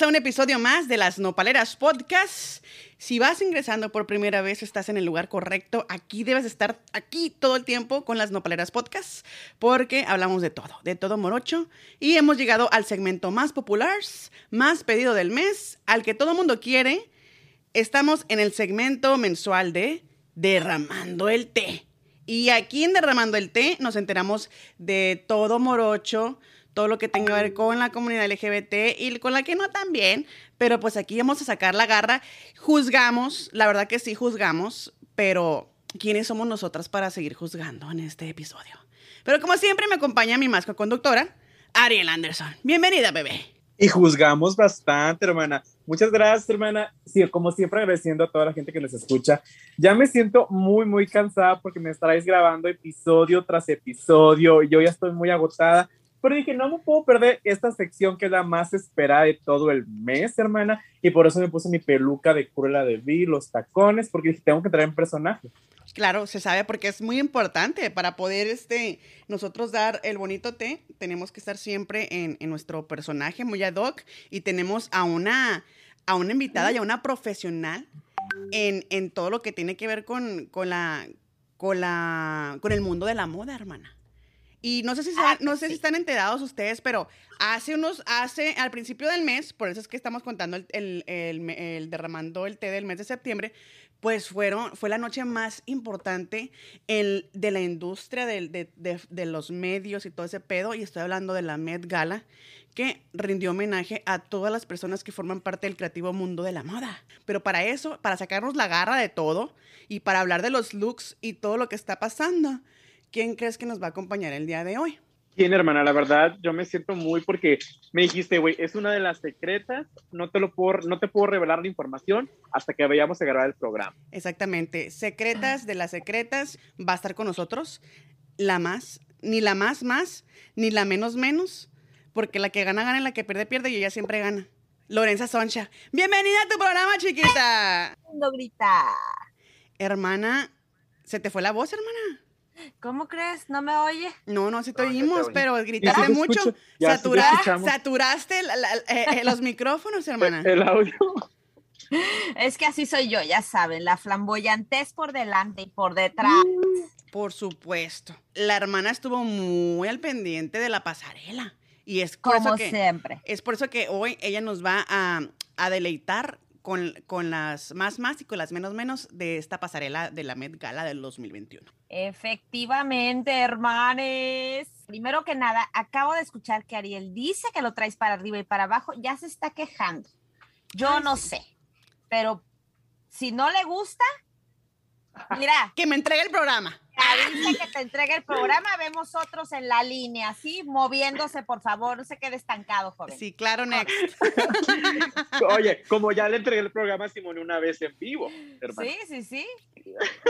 A un episodio más de las Nopaleras Podcast. Si vas ingresando por primera vez, estás en el lugar correcto. Aquí debes estar aquí todo el tiempo con las Nopaleras Podcast, porque hablamos de todo, de todo morocho. Y hemos llegado al segmento más popular, más pedido del mes, al que todo mundo quiere. Estamos en el segmento mensual de Derramando el Té. Y aquí en Derramando el Té nos enteramos de todo morocho, todo lo que tenga que ver con la comunidad LGBT y con la que no también, pero pues aquí vamos a sacar la garra. Juzgamos, la verdad que sí juzgamos, pero ¿quiénes somos nosotras para seguir juzgando en este episodio? Pero como siempre me acompaña mi masco conductora, Ariel Anderson. Bienvenida, bebé. Y juzgamos bastante, hermana. Muchas gracias, hermana. Sí, como siempre, agradeciendo a toda la gente que nos escucha. Ya me siento muy, muy cansada porque me estaréis grabando episodio tras episodio. Yo ya estoy muy agotada pero dije, no me puedo perder esta sección que es la más esperada de todo el mes, hermana, y por eso me puse mi peluca de Cruella de Vil, los tacones, porque dije, tengo que traer un personaje. Claro, se sabe porque es muy importante para poder este, nosotros dar el bonito té, tenemos que estar siempre en, nuestro personaje muy ad hoc y tenemos a una, a una invitada y a una profesional en, en todo lo que tiene que ver con, con, la, con, la, con el mundo de la moda, hermana. Y no sé si, ah, no sé si están enterados ustedes, pero hace unos, hace, al principio del mes, por eso es que estamos contando el, el, derramando el té del mes de septiembre, pues fueron, fue la noche más importante el, de la industria de, de, de, los medios y todo ese pedo, y estoy hablando de la Met Gala, que rindió homenaje a todas las personas que forman parte del creativo mundo de la moda. Pero para eso, para sacarnos la garra de todo y para hablar de los looks y todo lo que está pasando, ¿quién crees que nos va a acompañar el día de hoy? ¿Quién, hermana? La verdad, yo me siento muy porque me dijiste, güey, es una de las secretas, no te lo puedo, no te puedo revelar la información hasta que vayamos a grabar el programa. Exactamente, secretas de las secretas va a estar con nosotros, la más, ni la más más, ni la menos menos, porque la que gana gana y la que pierde pierde y ella siempre gana. Lorenza Soncha, bienvenida a tu programa, chiquita. No grita. Hermana, ¿se te fue la voz, hermana? ¿Cómo crees? ¿No me oye? No, no, sí te oímos, pero gritaste mucho. saturaste eh, eh, los micrófonos, hermana. El audio. Es que así soy yo, ya saben, la flamboyantez por delante y por detrás. Mm, por supuesto. La hermana estuvo muy al pendiente de la pasarela. Y es como siempre. Es por eso que hoy ella nos va a, a deleitar con, las más más y con las menos menos de esta pasarela de la Met Gala del 2021. Efectivamente, hermanes. Primero que nada, acabo de escuchar que Ariel dice que lo traes para arriba y para abajo, ya se está quejando. Yo no sé, pero si no le gusta, mira. que me entregue el programa. Dice que te entregue el programa, vemos otros en la línea, ¿sí? Moviéndose, por favor, no se quede estancado, joven. Sí, claro, next. Oye, como ya le entregué el programa a Simone una vez en vivo, hermano. Sí, sí, sí.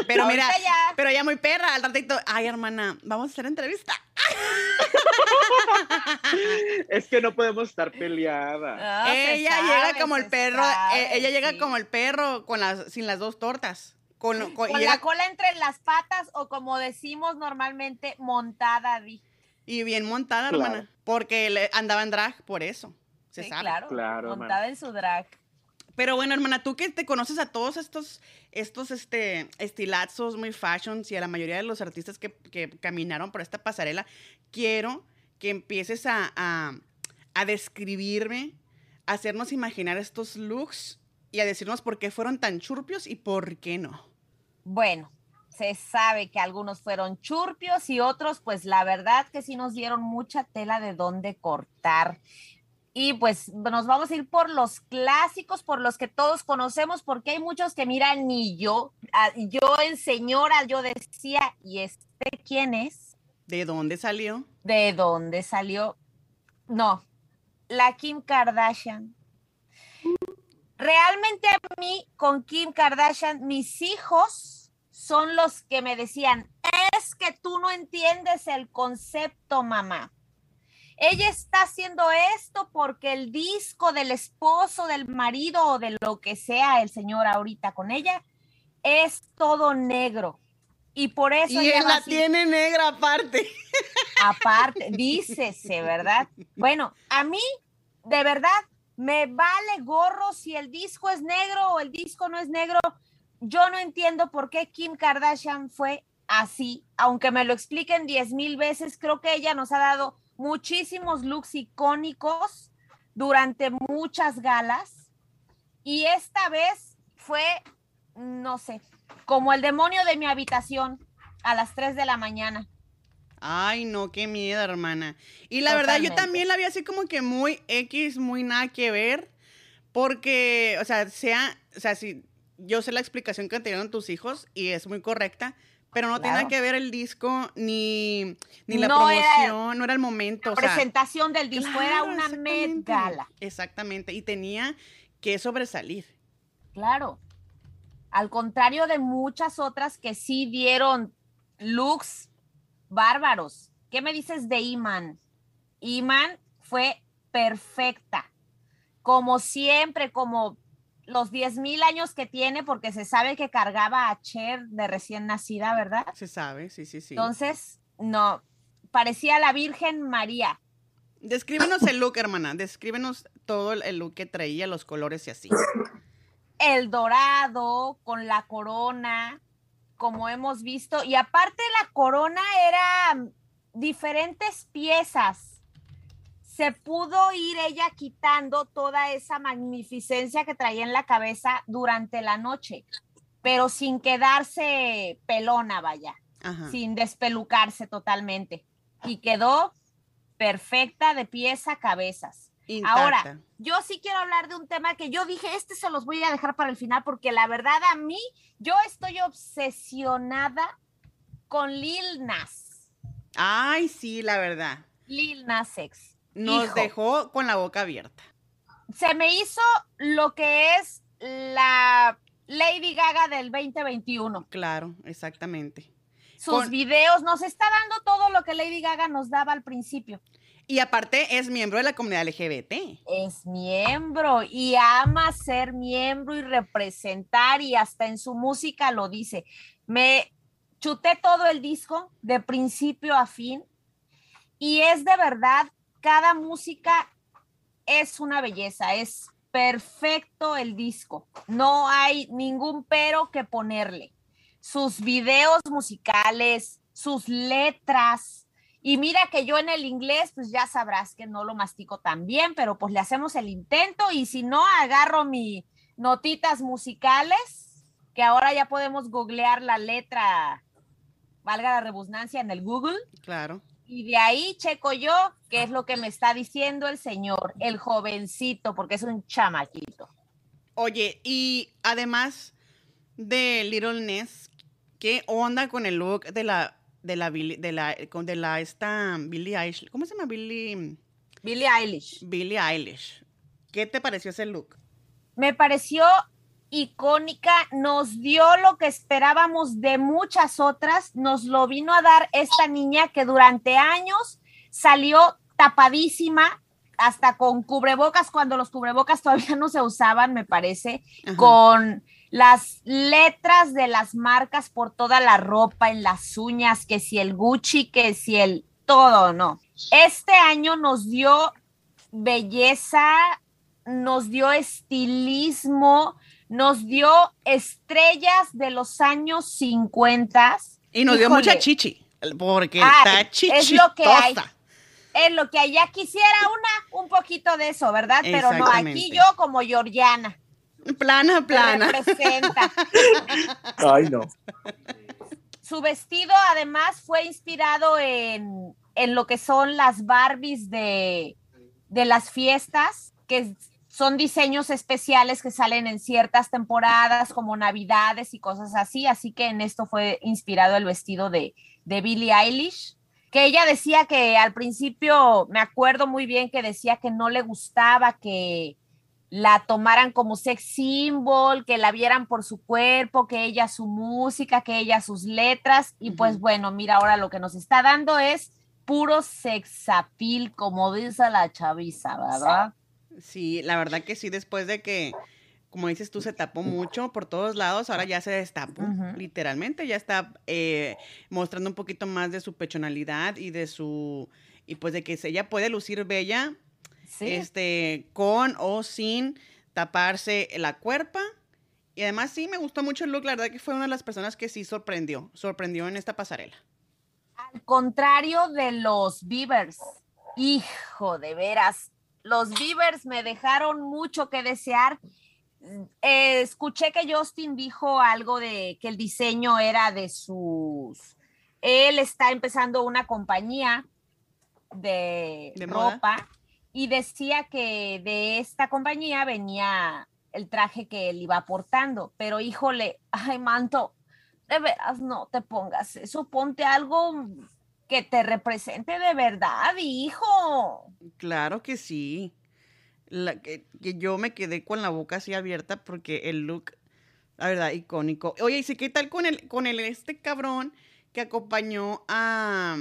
Pero mira, pero ya muy perra, al ratito, ay, hermana, vamos a hacer entrevista. es que no podemos estar peleadas. Ah, ella llega como el perro, eh, ella llega como el perro con las, sin las dos tortas. Con, la cola entre las patas o como decimos normalmente, montada, Y bien montada, hermana. Porque andaba en drag, por eso. Se sí, Claro, montada en su drag. Pero bueno, hermana, tú que te conoces a todos estos, estos este, estilazos muy fashions y a la mayoría de los artistas que, caminaron por esta pasarela, quiero que empieces a, a, a describirme, a hacernos imaginar estos looks y a decirnos por qué fueron tan churpios y por qué no. Bueno, se sabe que algunos fueron churpios y otros, pues la verdad que sí nos dieron mucha tela de dónde cortar. Y pues nos vamos a ir por los clásicos, por los que todos conocemos, porque hay muchos que miran ni yo. Yo en señora, yo decía, ¿y este quién es? ¿De dónde salió? ¿De dónde salió? No, la Kim Kardashian realmente a mí con Kim Kardashian, mis hijos son los que me decían, es que tú no entiendes el concepto, mamá. Ella está haciendo esto porque el disco del esposo, del marido o de lo que sea el señor ahorita con ella es todo negro. Y por eso... Y él la tiene negra aparte. Aparte, dícese, ¿verdad? Bueno, a mí, de verdad, Me vale gorro si el disco es negro o el disco no es negro. Yo no entiendo por qué Kim Kardashian fue así, aunque me lo expliquen diez mil veces, creo que ella nos ha dado muchísimos looks icónicos durante muchas galas y esta vez fue, no sé, como el demonio de mi habitación a las 3 de la mañana. Ay, no, qué miedo, hermana. Y la verdad, yo también la vi así como que muy X, muy nada que ver, porque, o sea, sea, o sea, si yo sé la explicación que te dieron tus hijos y es muy correcta, pero no tiene que ver el disco ni, ni la promoción, no era el momento. La presentación del disco era una Met Gala. Exactamente, y tenía que sobresalir. Claro. Al contrario de muchas otras que sí dieron looks bárbaros. ¿Qué me dices de Iman? Iman fue perfecta. Como siempre, como los 10 mil años que tiene, porque se sabe que cargaba a Cher de recién nacida, ¿verdad? Se sabe, sí, sí, sí. Entonces, no, parecía la Virgen María. Descríbenos el look, hermana. Descríbenos todo el look que traía, los colores y así. El dorado con la corona, como hemos visto. Y aparte la corona era diferentes piezas se pudo ir ella quitando toda esa magnificencia que traía en la cabeza durante la noche, pero sin quedarse pelona, vaya, sin despelucarse totalmente. Y quedó perfecta de pies a cabezas. Ahora, yo sí quiero hablar de un tema que yo dije, este se los voy a dejar para el final porque la verdad a mí, yo estoy obsesionada con Lil Nas. Ay, sí, la verdad. Lil Nas X nos dejó con la boca abierta. Se me hizo lo que es la Lady Gaga del 2021. Claro, exactamente. Sus videos nos está dando todo lo que Lady Gaga nos daba al principio. Y aparte es miembro de la comunidad LGBT. Es miembro y ama ser miembro y representar y hasta en su música lo dice. Me chuté todo el disco de principio a fin y es de verdad cada música es una belleza, es perfecto el disco, no hay ningún pero que ponerle. Sus videos musicales, sus letras, y mira que yo en el inglés, pues ya sabrás que no lo mastico tan bien, pero pues le hacemos el intento y si no, agarro mis notitas musicales, que ahora ya podemos googlear la letra, valga la redundancia, en el Google. Claro. Y de ahí checo yo qué es lo que me está diciendo el señor, el jovencito, porque es un chamaquito. Oye, y además de Little Ness, ¿qué onda con el look de la de la de la de la esta Billie Eilish? ¿Cómo se llama Billie? Billie Eilish. Billie Eilish. ¿Qué te pareció ese look? Me pareció icónica, nos dio lo que esperábamos de muchas otras, nos lo vino a dar esta niña que durante años salió tapadísima, hasta con cubrebocas, cuando los cubrebocas todavía no se usaban, me parece, con las letras de las marcas por toda la ropa, en las uñas, que si el Gucci, que si el todo, no. Este año nos dio belleza, nos dio estilismo, nos dio estrellas de los años 50. Y nos dio mucha chichi, porque ah, está chichi. Es lo que hay. Es lo que hay. Ya quisiera una, un poquito de eso, ¿verdad? Pero no, aquí yo como Georgiana. Plana, plana. Representa. Ay, no. Su vestido además fue inspirado en, en lo que son las Barbies de, de las fiestas, que son diseños especiales que salen en ciertas temporadas, como Navidades y cosas así. Así que en esto fue inspirado el vestido de, de Billie Eilish, que ella decía que al principio, me acuerdo muy bien que decía que no le gustaba que la tomaran como sex symbol, que la vieran por su cuerpo, que ella su música, que ella sus letras. Y pues bueno, mira, ahora lo que nos está dando es puro sexapil, como dice la chaviza, ¿verdad? Sí, la verdad que sí, después de que, como dices tú, se tapó mucho por todos lados, ahora ya se destapó, literalmente, ya está eh, mostrando un poquito más de su pechonalidad y de su, y pues de que ella puede lucir bella Sí. este, con o sin taparse la cuerpa. Y además sí me gustó mucho el look, la verdad que fue una de las personas que sí sorprendió, sorprendió en esta pasarela. Al contrario de los Beavers. Hijo, de veras. Los Beavers me dejaron mucho que desear. Eh, escuché que Justin dijo algo de que el diseño era de sus. Él está empezando una compañía de, ¿De moda? Y decía que de esta compañía venía el traje que él iba portando. Pero híjole, ay, manto, de veras no te pongas eso, ponte algo que te represente de verdad, hijo. Claro que sí. Que, yo me quedé con la boca así abierta porque el look, la verdad, icónico. Oye, ¿y sí, qué tal con el, con el este cabrón que acompañó a,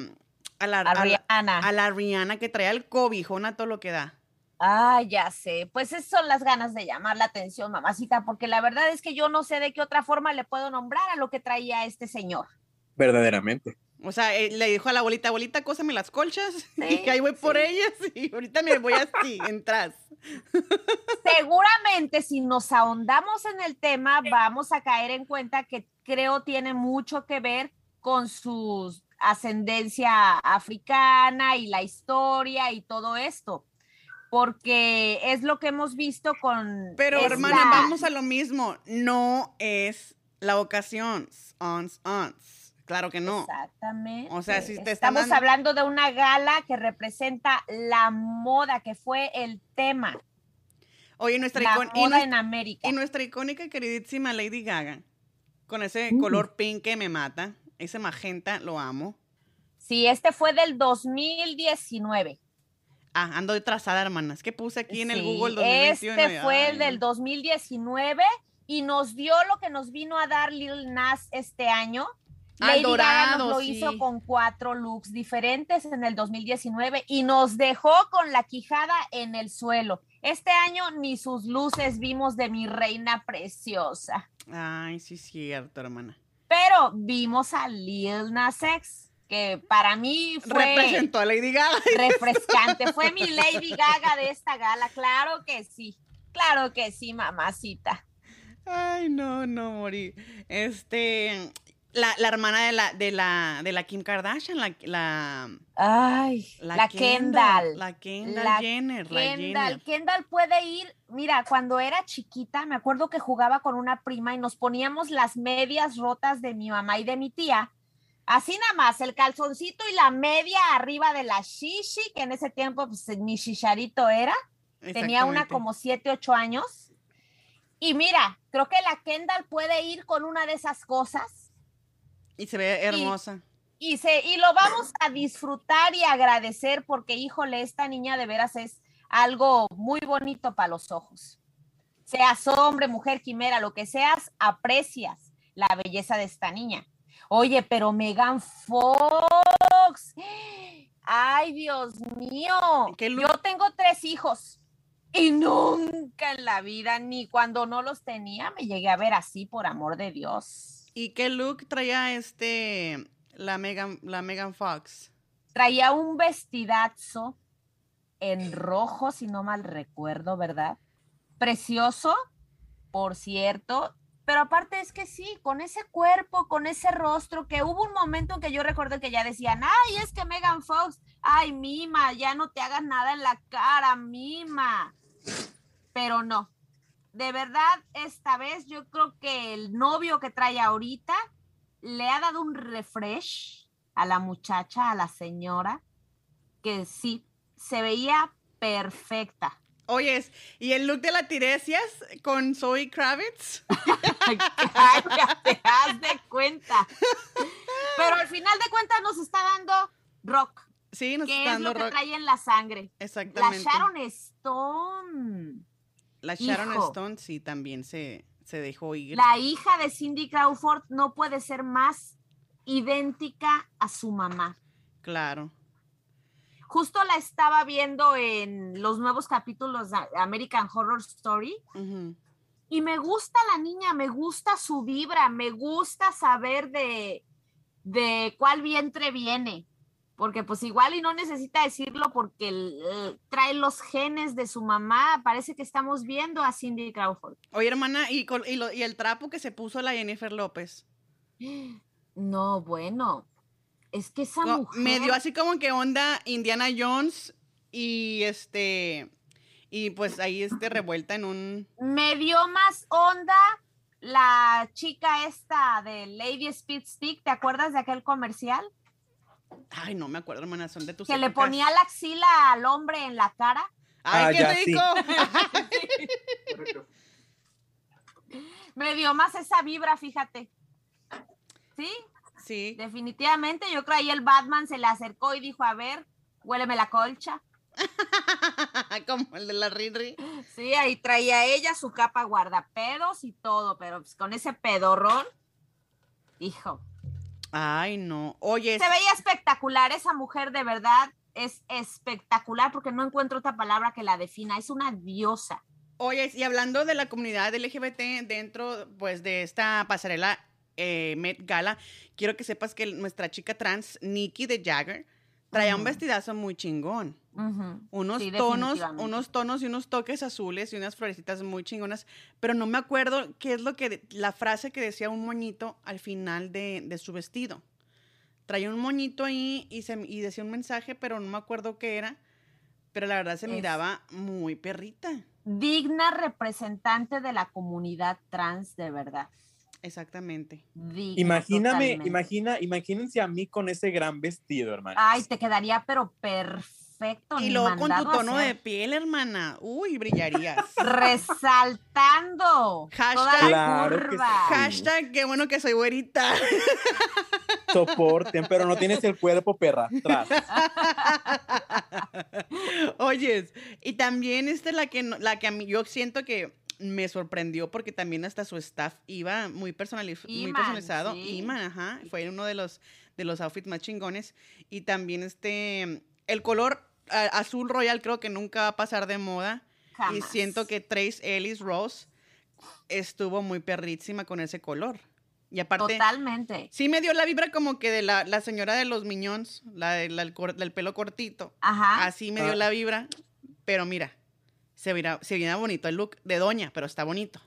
a la, A a la- Rihanna. a la Rihanna que traía el cobijón a todo lo que da? Ah, ya sé. Pues esas son las ganas de llamar la atención, mamacita, porque la verdad es que yo no sé de qué otra forma le puedo nombrar a lo que traía este señor. Verdaderamente. O sea, eh, le dijo a la abuelita, abuelita, cósame las colchas y Sí, que ahí voy por sí. ellas y ahorita me voy así, entras. Seguramente si nos ahondamos en el tema, vamos a caer en cuenta que creo tiene mucho que ver con su ascendencia africana y la historia y todo esto, porque es lo que hemos visto con... Pero hermana, vamos a lo mismo. No es la ocasión. Ons, ons. Claro que no. Exactamente. O sea, si te Estamos dando- hablando de una gala que representa la moda, que fue el tema, Oye, nuestra, la icon- y, moda nues- en América. y nuestra icónica y queridísima Lady Gaga, con ese Mm. color pink que me mata, ese magenta, lo amo. Sí, este fue del 2019. Ah, ando trazada, hermanas. ¿Qué puse aquí en el Google 2021? Este fue el del no. 2019 y nos dio lo que nos vino a dar Lil Nas este año. Ah, Lady Gaga nos dorado, lo sí. hizo con cuatro looks diferentes en el 2019 y nos dejó con la quijada en el suelo. Este año ni sus luces vimos de mi reina preciosa, Ay, sí, cierto, hermana. Pero vimos a Lil Nas X, que para mí fue Representó a Lady Gaga. refrescante. Fue mi Lady Gaga de esta gala, claro que sí, claro que sí, mamacita. Ay, no, no, morí. Este, la, la hermana de la, de la, de la Kim Kardashian, la, la, Ay, la, Kendall. La Kendall La Jenner, la Kendall, Jenner. Kendall puede ir, mira, cuando era chiquita, me acuerdo que jugaba con una prima y nos poníamos las medias rotas de mi mamá y de mi tía. Así nada más, el calzoncito y la media arriba de la shishi, que en ese tiempo pues, mi shisharito era. Tenía una como 7, 8 años. Y mira, creo que la Kendall puede ir con una de esas cosas Y se ve hermosa. y, se, y lo vamos a disfrutar y agradecer porque, híjole, esta niña de veras es algo muy bonito para los ojos. Seas hombre, mujer, quimera, lo que seas, aprecias la belleza de esta niña. Oye, pero Megan Fox, ay Dios mío, yo tengo tres hijos y nunca en la vida, ni cuando no los tenía, me llegué a ver así, por amor de Dios. ¿Y qué look traía este, la Megan, la Megan Fox? traía un vestidazo en rojo, si no mal recuerdo, ¿verdad? Precioso, por cierto, pero aparte es que sí, con ese cuerpo, con ese rostro, que hubo un momento en que yo recuerdo que ya decían, ay, es que Megan Fox, ay, mima, ya no te hagas nada en la cara, mima. Pero no, de verdad, esta vez yo creo que el novio que trae ahorita le ha dado un refresh a la muchacha, a la señora, que sí, se veía perfecta. Oyes, ¿y el look de la Tiresias con Zoe Kravitz? Cállate, haz de cuenta. Pero al final de cuentas nos está dando rock, Sí, nos que está es lo dando que rock. trae en la sangre. La Exactamente. Sharon Stone, La Sharon Hijo. Stone sí también se, se dejó ir. la hija de Cindy Crawford, no puede ser más idéntica a su mamá. Claro. Justo la estaba viendo en los nuevos capítulos de American Horror Story y me gusta la niña, me gusta su vibra, me gusta saber de, de cuál vientre viene. Porque pues igual y no necesita decirlo porque eh, trae los genes de su mamá. Parece que estamos viendo a Cindy Crawford. Oye, hermana, y, col- y, lo- y el trapo que se puso la Jennifer López. No, bueno, es que esa mujer... Me dio así como que onda Indiana Jones y este. Y pues ahí este revuelta en un. Me dio más onda la chica esta de Lady Speed Stick. ¿Te acuerdas de aquel comercial? Ay, no me acuerdo, hermana, son de tus. Que le ponía la axila al hombre en la cara. ¡Ay, Ah, qué ya, sí. rico! Me dio más esa vibra, fíjate. Sí, sí. definitivamente. Yo creo ahí el Batman se le acercó y dijo, a ver, huéleme la colcha. como el de la Riri. Sí, ahí traía ella su capa guardapedos y todo, pero pues con ese pedorrón, hijo. Ay, no. Oye, Se veía espectacular, esa mujer de verdad es espectacular porque no encuentro otra palabra que la defina, es una diosa. Oye, y hablando de la comunidad LGBT dentro, pues, de esta pasarela eh, Met Gala, quiero que sepas que nuestra chica trans, Nikki de Jagger, traía un vestidazo muy chingón. Unos sí, tonos, unos tonos y unos toques azules y unas florecitas muy chingonas, pero no me acuerdo qué es lo que, la frase que decía un moñito al final de, de su vestido. Traía un moñito ahí y, se, y decía un mensaje, pero no me acuerdo qué era, pero la verdad se Es- miraba muy perrita. Digna representante de la comunidad trans, de verdad. Exactamente. Imagíname, totalmente. imagina, imagínense a mí con ese gran vestido, hermano. Ay, te quedaría pero perfecto. Y luego con tu tono de piel, hermana. Uy, brillarías. Resaltando Hashtag- toda la Claro que curva. sí. Hashtag, qué bueno que soy güerita. Soporten, pero no tienes el cuerpo, perra. Tras. Oyes, y también esta es la que, no- la que a mí, yo siento que me sorprendió porque también hasta su staff iba muy, personaliz- muy Iman, personalizado. sí. Iman, ajá, fue uno de los, de los outfits más chingones. Y también este, el color a- azul royal creo que nunca va a pasar de moda. Y siento que Trace Ellis Rose estuvo muy perrísima con ese color. Y aparte, Totalmente. sí me dio la vibra como que de la, la señora de los Miñons, la, de- la del pelo cortito. Ajá. Así me dio la vibra. Pero mira, se viera, se bonito el look de doña, pero está bonito.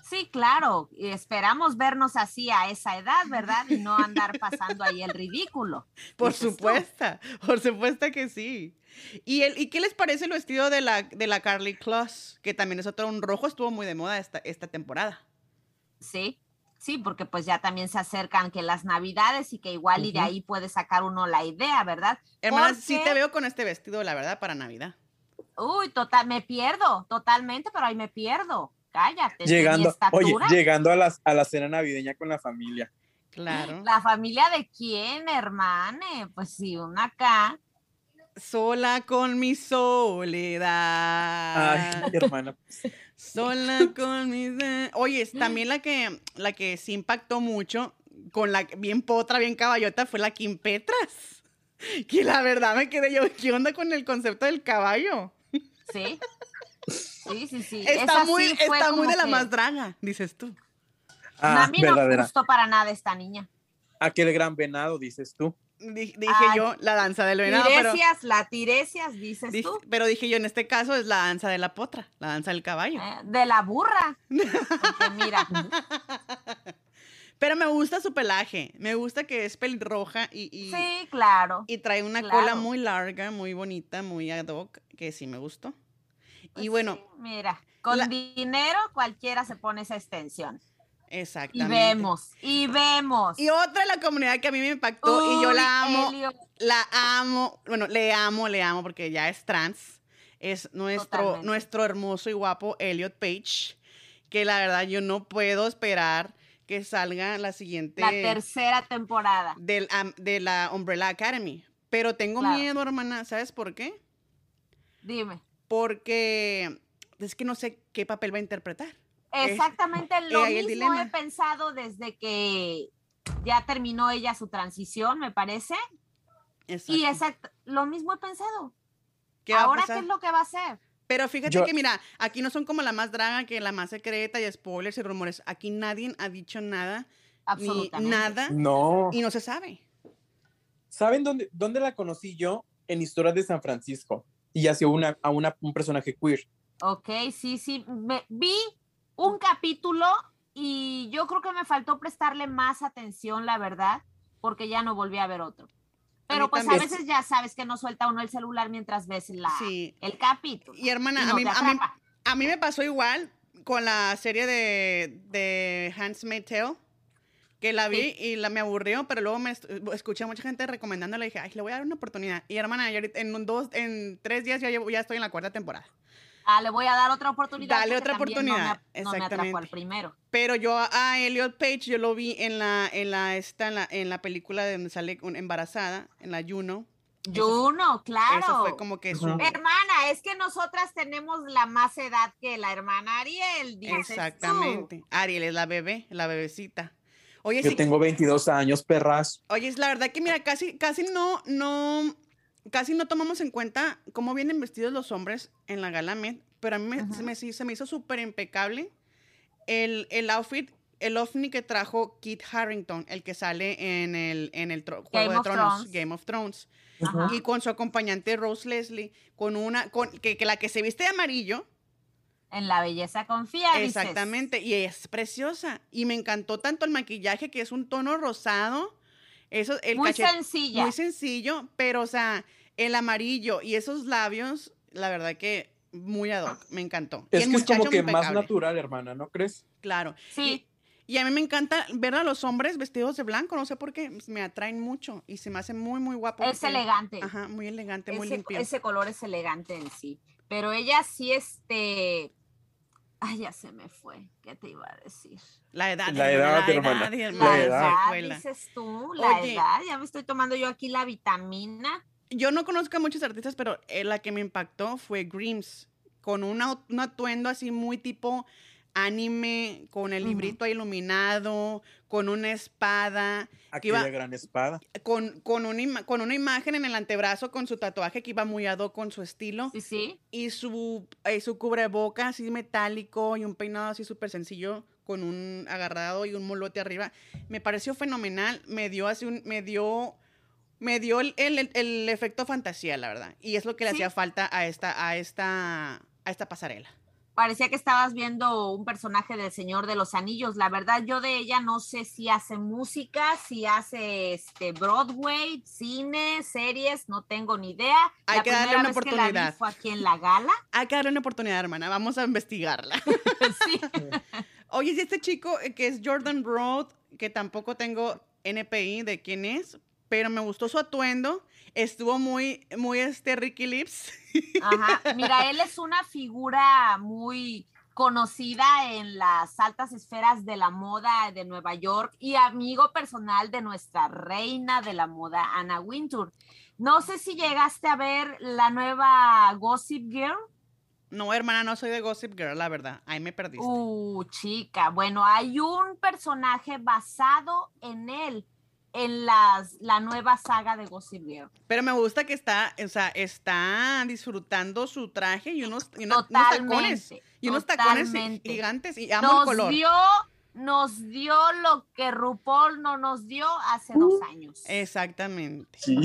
Sí, claro. Y esperamos vernos así a esa edad, ¿verdad? Y no andar pasando ahí el ridículo. Por supuesto, por supuesto que sí. ¿Y, el, ¿Y qué les parece el vestido de la, de la Carly Kloss? Que también es otro, un rojo, estuvo muy de moda esta, esta temporada. Sí, sí, porque pues ya también se acercan que las navidades y que igual y de ahí puede sacar uno la idea, ¿verdad? Hermana, sí te veo con este vestido, la verdad, para Navidad. Uy, total, me pierdo, totalmente, pero ahí me pierdo. Cállate. mi Llegando, oye, llegando a, las, a la cena navideña con la familia. Claro. ¿La familia de quién, hermane? Pues sí, una acá. Sola con mi soledad. Ay, hermana. Sola con mis... de- Oye, también la que, la que sí impactó mucho, con la bien potra, bien caballota, fue la Kim Petras. Que la verdad me quedé yo, ¿qué onda con el concepto del caballo? Sí. Sí, sí, sí. Está Esa muy, sí fue está muy de la que- más draga, dices tú. Ah, a mí no me gustó para nada esta niña. Aquel gran venado, dices tú. Di- Dije Ay, yo, la danza del venado, pero, Tiresias, la tiresias, dices dije- tú. pero dije yo, en este caso es la danza de la potra, la danza del caballo. Eh, de la burra. Porque mira, Pero me gusta su pelaje, me gusta que es pelirroja y, y, sí, claro. y trae una claro. cola muy larga, muy bonita, muy ad hoc, que sí me gustó. Pues y bueno, sí, mira, con la- dinero cualquiera se pone esa extensión. Y exactamente. vemos, y vemos. Y otra de la comunidad que a mí me impactó y yo la amo, la amo, bueno, le amo, le amo porque ya es trans, es nuestro, Totalmente. nuestro hermoso y guapo Elliot Page, que la verdad yo no puedo esperar que salga la siguiente la tercera temporada. del, de la Umbrella Academy. Pero tengo Claro. miedo, hermana, ¿sabes por qué? Dime. Porque es que no sé qué papel va a interpretar. Exactamente lo mismo he pensado desde que ya terminó ella su transición, me parece. Exacto. Y exacto, lo mismo he pensado. ¿Qué Ahora, ¿qué es lo que va a hacer? Pero fíjate Yo- que, mira, aquí no son como la más draga que la más secreta y spoilers y rumores. Aquí nadie ha dicho nada, ni Absolutamente. nada, No. y no se sabe. ¿Saben dónde, dónde la conocí yo? En Historias de San Francisco. Y hacía una, a una, un personaje queer. Ok, sí, sí. Me, vi un capítulo y yo creo que me faltó prestarle más atención, la verdad, porque ya no volví a ver otro. Pero pues a veces ya sabes que no suelta uno el celular mientras ves la, el capítulo. Y hermana, a, mí, a, mí, me pasó igual con la serie de, de Handmaid's Tale que la vi y la me aburrió, pero luego me escuché a mucha gente recomendándola y dije, ay, le voy a dar una oportunidad. Y hermana, en, un, dos, en tres días ya, ya estoy en la cuarta temporada. Ah, le voy a dar otra oportunidad. Dale otra oportunidad. No me, Exactamente. al primero. Pero yo a Elliot Page yo lo vi en la en la esta en la, en la película de donde sale embarazada, en la Juno. Juno, claro. Eso fue como que su... Hermana, es que nosotras tenemos la más edad que la hermana Ariel. Exactamente. Ariel es la bebé, la bebecita. Oye, Yo tengo 22 años, perras. Oye, es la verdad que mira, casi, casi no, no, casi no tomamos en cuenta cómo vienen vestidos los hombres en la gala Met, pero a mí me, se me hizo súper impecable el, el outfit, el ovni que trajo Kit Harrington, el que sale en el, en el Juego de Tronos, Game of Thrones. Y con su acompañante Rose Leslie, con una, con, que, que la que se viste de amarillo, en la belleza confía. Exactamente, y es preciosa. Y me encantó tanto el maquillaje, que es un tono rosado. Eso, el muy sencillo. Muy sencillo, pero, o sea, el amarillo y esos labios, la verdad que muy ad hoc, me encantó. Es que es como que más natural, hermana, ¿no crees? Claro. Sí. Y, a mí me encanta ver a los hombres vestidos de blanco, no sé por qué, me atraen mucho y se me hace muy, muy guapo. Es elegante. Ajá, muy elegante, muy limpio. Ese color es elegante en sí. Pero ella sí, este, Ay, ya se me fue. ¿Qué te iba a decir? La edad. La edad, hermana. La edad, dices tú. La edad. Ya me estoy tomando yo aquí la vitamina. Yo no conozco a muchos artistas, pero eh, la que me impactó fue Grims. Con un atuendo así muy tipo anime, con el librito iluminado, con una espada. Aquella gran espada. Con, con, una, con una imagen en el antebrazo con su tatuaje que iba muy ado con su estilo. Sí, sí. Y su, eh, su cubreboca así metálico y un peinado así súper sencillo con un agarrado y un molote arriba. Me pareció fenomenal. Me dio así un, me dio, me dio el, el, efecto fantasía, la verdad. Y es lo que le hacía falta a esta, a esta, a esta pasarela parecía que estabas viendo un personaje del Señor de los Anillos. La verdad, yo de ella no sé si hace música, si hace este Broadway, cine, series, no tengo ni idea. Hay que darle una oportunidad. fue aquí en la gala. Hay que darle una oportunidad, hermana. Vamos a investigarla. sí. Oye, si este chico eh, que es Jordan Broad, que tampoco tengo NPI de quién es, pero me gustó su atuendo. Estuvo muy, muy este Ricky Lips. Ajá. Mira, él es una figura muy conocida en las altas esferas de la moda de Nueva York y amigo personal de nuestra reina de la moda, Anna Wintour. No sé si llegaste a ver la nueva Gossip Girl. No, hermana, no soy de Gossip Girl, la verdad. Ahí me perdiste. Uh, chica. Bueno, hay un personaje basado en él en las, la nueva saga de Gossip Girl. Pero me gusta que está, o sea, está disfrutando su traje y unos, tacones. Y unos tacones gigantes y amo el color. Dio, nos dio lo que RuPaul no nos dio hace dos años. Exactamente. Sí.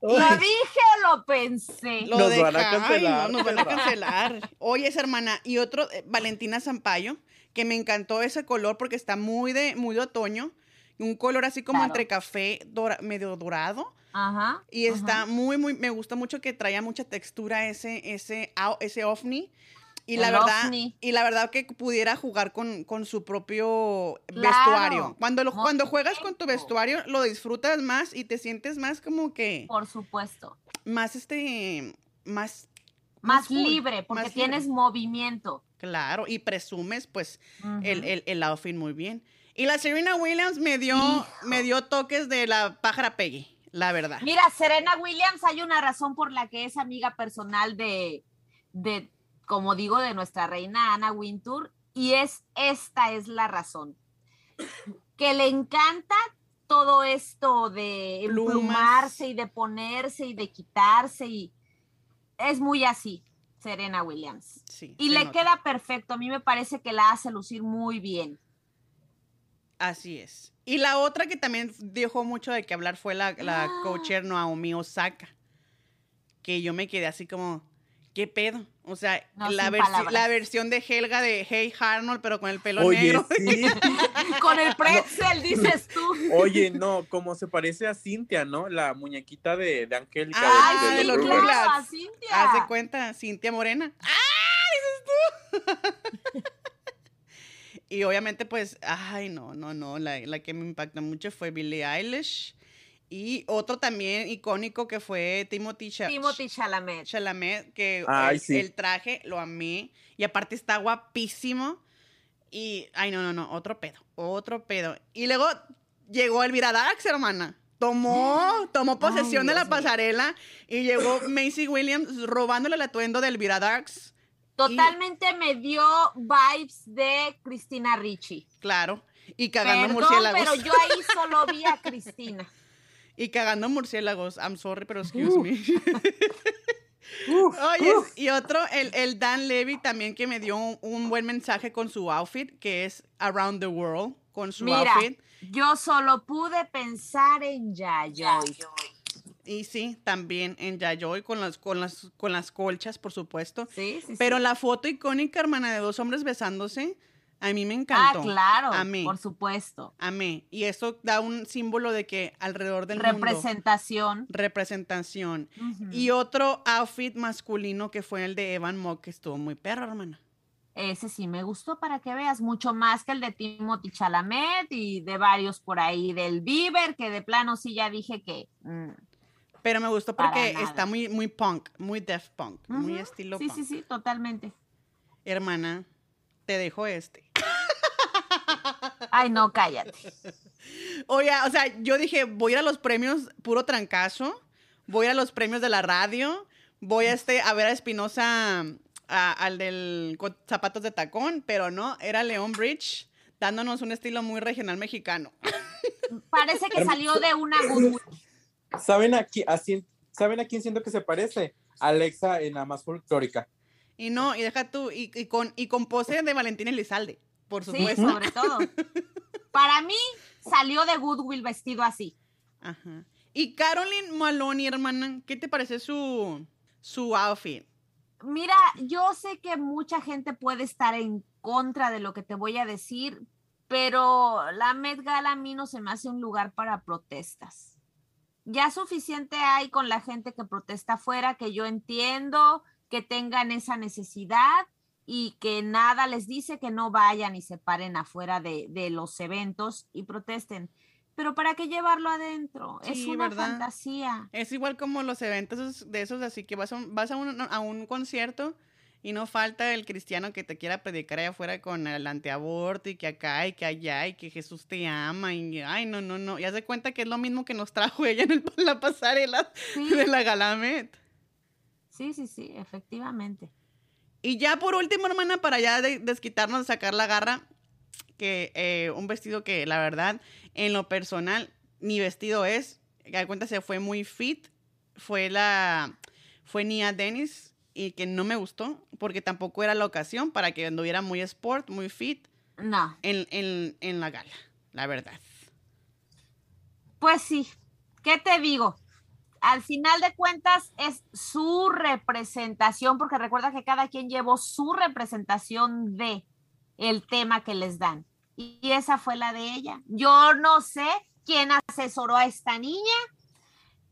Lo dije o lo pensé. Lo nos van a cancelar. nos van a cancelar. Oye, esa hermana. Y otro, eh, Valentina Zampayo, que me encantó ese color porque está muy de, muy de otoño un color así como entre café medio dorado. Ajá. Y está muy, muy, me gusta mucho que traía mucha textura ese, ese, ese ovni. Y la verdad, y la verdad que pudiera jugar con, su propio vestuario. Cuando, lo, cuando juegas con tu vestuario, lo disfrutas más y te sientes más como que. Por supuesto. Más este. Más. Más, libre, porque tienes movimiento. Claro, y presumes, pues, el, el, el outfit muy bien. Y la Serena Williams me dio, me dio toques de la pájara Peggy, la verdad. Mira, Serena Williams hay una razón por la que es amiga personal de, de como digo, de nuestra reina Ana Wintour, y es esta es la razón. Que le encanta todo esto de emplumarse y de ponerse y de quitarse y es muy así, Serena Williams. Sí, y le queda perfecto, a mí me parece que la hace lucir muy bien. Así es. Y la otra que también dejó mucho de que hablar fue la, la Ah. coacher Naomi Osaka. Que yo me quedé así como, ¿qué pedo? O sea, No, la, sin versi- palabras. la versión de Helga de Hey Arnold, pero con el pelo Oye, negro. sí. Con el pretzel, dices tú. Oye, no, como se parece a Cintia, ¿no? La muñequita de, de Angélica. Ay, de, sí, de los claro, a Cintia. Haz de cuenta, Cintia Morena. ¡Ah! Dices tú. Y obviamente, pues, ay, no, no, no. La, la que me impactó mucho fue Billie Eilish. Y otro también icónico que fue Timothy, Cha- Timothy Chalamet. Chalamet, que Ay, el, sí. el traje lo amé. Y aparte está guapísimo. Y, ay, no, no, no, otro pedo, otro pedo. Y luego llegó Elvira Dax, hermana. Tomó, tomó posesión Ay, de la pasarela y llegó Macy Williams robándole el atuendo de Elvira Dax. Totalmente me dio vibes de Cristina Ricci. Claro. Y cagando Perdón, murciélagos. pero yo ahí solo vi a Cristina. Y cagando murciélagos. I'm sorry, pero excuse Uh. me. Uf, Oye, uf. y otro, el, el Dan Levy también que me dio un, un buen mensaje con su outfit, que es Around the World, con su Mira, outfit. yo solo pude pensar en Yayoi. Y sí, también en Yayoi con las, con las, con las colchas, por supuesto. Sí, sí, sí. Pero la foto icónica, hermana, de dos hombres besándose, a mí me Ah, encantó. claro, Amé. por supuesto. Amé. Y eso da un símbolo de que alrededor del mundo. Representación. Representación. Y otro outfit masculino que fue el de Evan Mock, que estuvo muy perro, hermana. Ese sí me gustó para que veas, mucho más que el de Timothy Chalamet y de varios por ahí, del Bieber, que de plano sí ya dije que... mm, Pero me gustó porque nada. muy muy, punk, muy def punk, muy estilo Sí, punk. sí, sí, totalmente. Hermana, te dejo este. Ay, no, cállate. Oye, o sea, yo dije, voy a los premios puro trancazo, voy a los premios de la radio, voy a, este, a ver a Espinosa, al del con zapatos de tacón, pero no, era León Bridge, dándonos un estilo muy regional mexicano. Parece que salió de una. ¿Saben a, qui- a cien- ¿Saben a quién siento que se parece? Alexa en la más folclórica. Y no, y deja tú, y, y con, y con pose de Valentín Elizalde, por Sí, supuesto. sobre todo. Para mí salió de Goodwill vestido así. Ajá. Y Caroline Maloney, hermana, ¿qué te parece su, su outfit? Mira, yo sé que mucha gente puede estar en contra de lo que te voy a decir, pero la Met Gala a mí no se me hace un lugar para protestas. Ya suficiente hay con la gente que protesta afuera, que yo entiendo que tengan esa necesidad y que nada les dice que no vayan y se paren afuera de, de los eventos y protesten. Pero ¿para qué llevarlo adentro? es una ¿verdad? fantasía. Es igual como los eventos de esos, así que vas a un, vas a un, a un concierto y no falta el cristiano que te quiera predicar allá afuera con el antiaborto y que acá y que allá y que Jesús te ama y ay, no, no, no. Y haz de cuenta que es lo mismo que nos trajo ella en el- la pasarela Sí, de la Galamet. sí, sí, sí, efectivamente. Y ya por último, hermana, para ya de- desquitarnos de sacar la garra, que eh, un vestido que la verdad, en lo personal, mi vestido es, que de cuenta se fue muy fit, fue la, fue Nia Dennis y que no me gustó porque tampoco era la ocasión para que anduviera muy sport, muy fit No, en, en, en la gala, la verdad. pues sí, ¿qué te digo? Al final de cuentas es su representación, porque recuerda que cada quien llevó su representación de el tema que les dan. Y esa fue la de ella. Yo no sé quién asesoró a esta niña,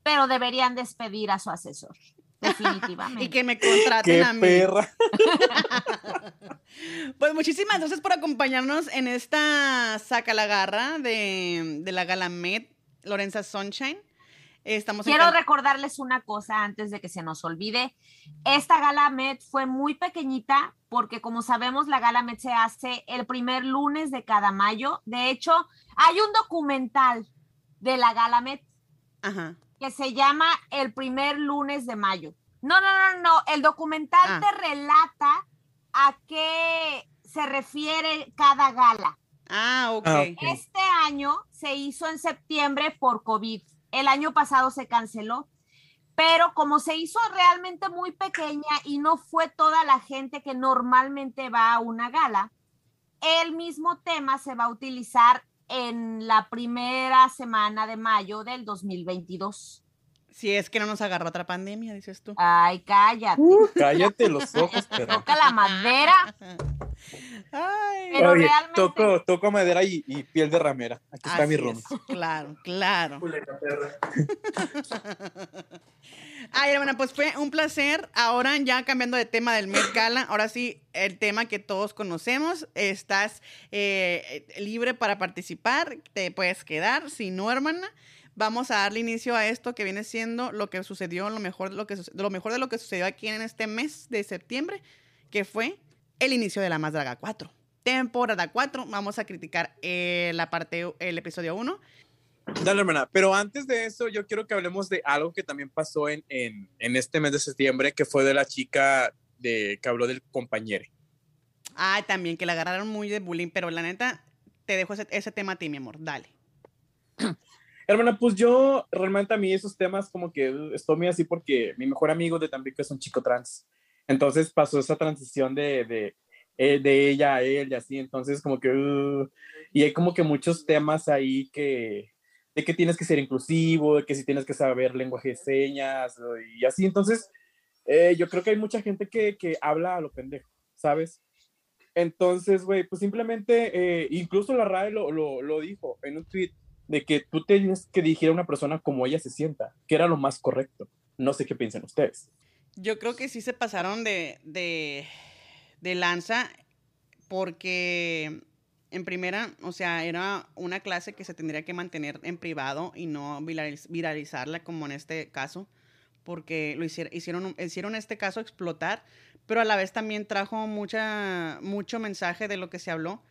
pero deberían despedir a su asesor, definitivamente. Y que me contraten ¡Qué a mí. perra! Pues muchísimas gracias por acompañarnos en esta Saca la Garra de, de la Gala Met, Lorenza Sunshine. Estamos Quiero recordarles una cosa antes de que se nos olvide. Esta gala Met fue muy pequeñita porque como sabemos la gala Met se hace el primer lunes de cada mayo. De hecho, hay un documental de la gala Met Ajá. Que se llama El primer lunes de mayo. No, no, no, no. El documental Ah. te relata a qué se refiere cada gala. Ah, ok. Ah, ok. Este año se hizo en septiembre por COVID. El año pasado se canceló, pero como se hizo realmente muy pequeña y no fue toda la gente que normalmente va a una gala, el mismo tema se va a utilizar en la primera semana de mayo del 2022. Si es que no nos agarró otra pandemia, dices tú. Ay, cállate. Uh, cállate los ojos, pero. Toca la madera. Ay, Pero Oye, realmente- toco, toco madera y, y piel de ramera. Aquí está mi rum. es, Claro, claro. Ay, hermana, pues fue un placer. Ahora ya cambiando de tema del Met Gala, ahora sí, el tema que todos conocemos. Estás eh, libre para participar, te puedes quedar. Si no, hermana, vamos a darle inicio a esto que viene siendo lo que sucedió, lo mejor de lo que, lo mejor de lo que sucedió aquí en este mes de septiembre, que fue el inicio de la Más Draga 4. Temporada 4, vamos a criticar eh, la parte, el episodio 1. Dale, hermana. Pero antes de eso, yo quiero que hablemos de algo que también pasó en, en, en este mes de septiembre, que fue de la chica de, que habló del compañero. Ah, también que la agarraron muy de bullying, pero la neta, te dejo ese, ese tema a ti, mi amor. Dale. Hermana, pues yo realmente a mí esos temas como que estoy muy así porque mi mejor amigo de Tampico es un chico trans. Entonces pasó esa transición de, de, eh, de ella a él y así. Entonces como que... uh, y hay como que muchos temas ahí que... De que tienes que ser inclusivo, de que si tienes que saber lenguaje de señas y así. Entonces eh, yo creo que hay mucha gente que, que habla a lo pendejo, ¿sabes? Entonces, güey, pues simplemente, eh, incluso la RAE lo, lo dijo en un tweet de que tú tienes que dirigir a una persona como ella se sienta, que era lo más correcto. No sé qué piensan ustedes. Yo creo que sí se pasaron de, de, de lanza porque en primera, o sea, era una clase que se tendría que mantener en privado y no viraliz- viralizarla como en este caso, porque lo hicieron, hicieron, hicieron este caso explotar, pero a la vez también trajo mucha, mucho mensaje de lo que se habló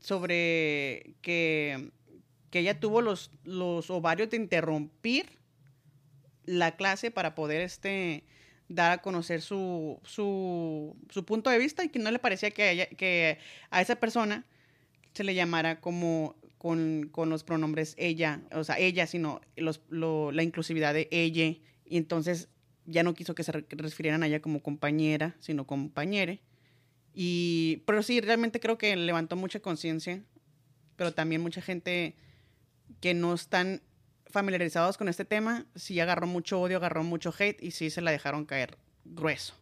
sobre que, que ella tuvo los, los ovarios de interrumpir la clase para poder este, dar a conocer su, su, su punto de vista y que no le parecía que ella- que a esa persona se le llamara como con, con los pronombres ella, o sea, ella, sino los, lo- la inclusividad de ella. Y entonces ya no quiso que se re- refirieran a ella como compañera, sino compañere. Y, pero sí, realmente creo que levantó mucha conciencia, pero también mucha gente que no están familiarizados con este tema, sí agarró mucho odio, agarró mucho hate y sí se la dejaron caer grueso.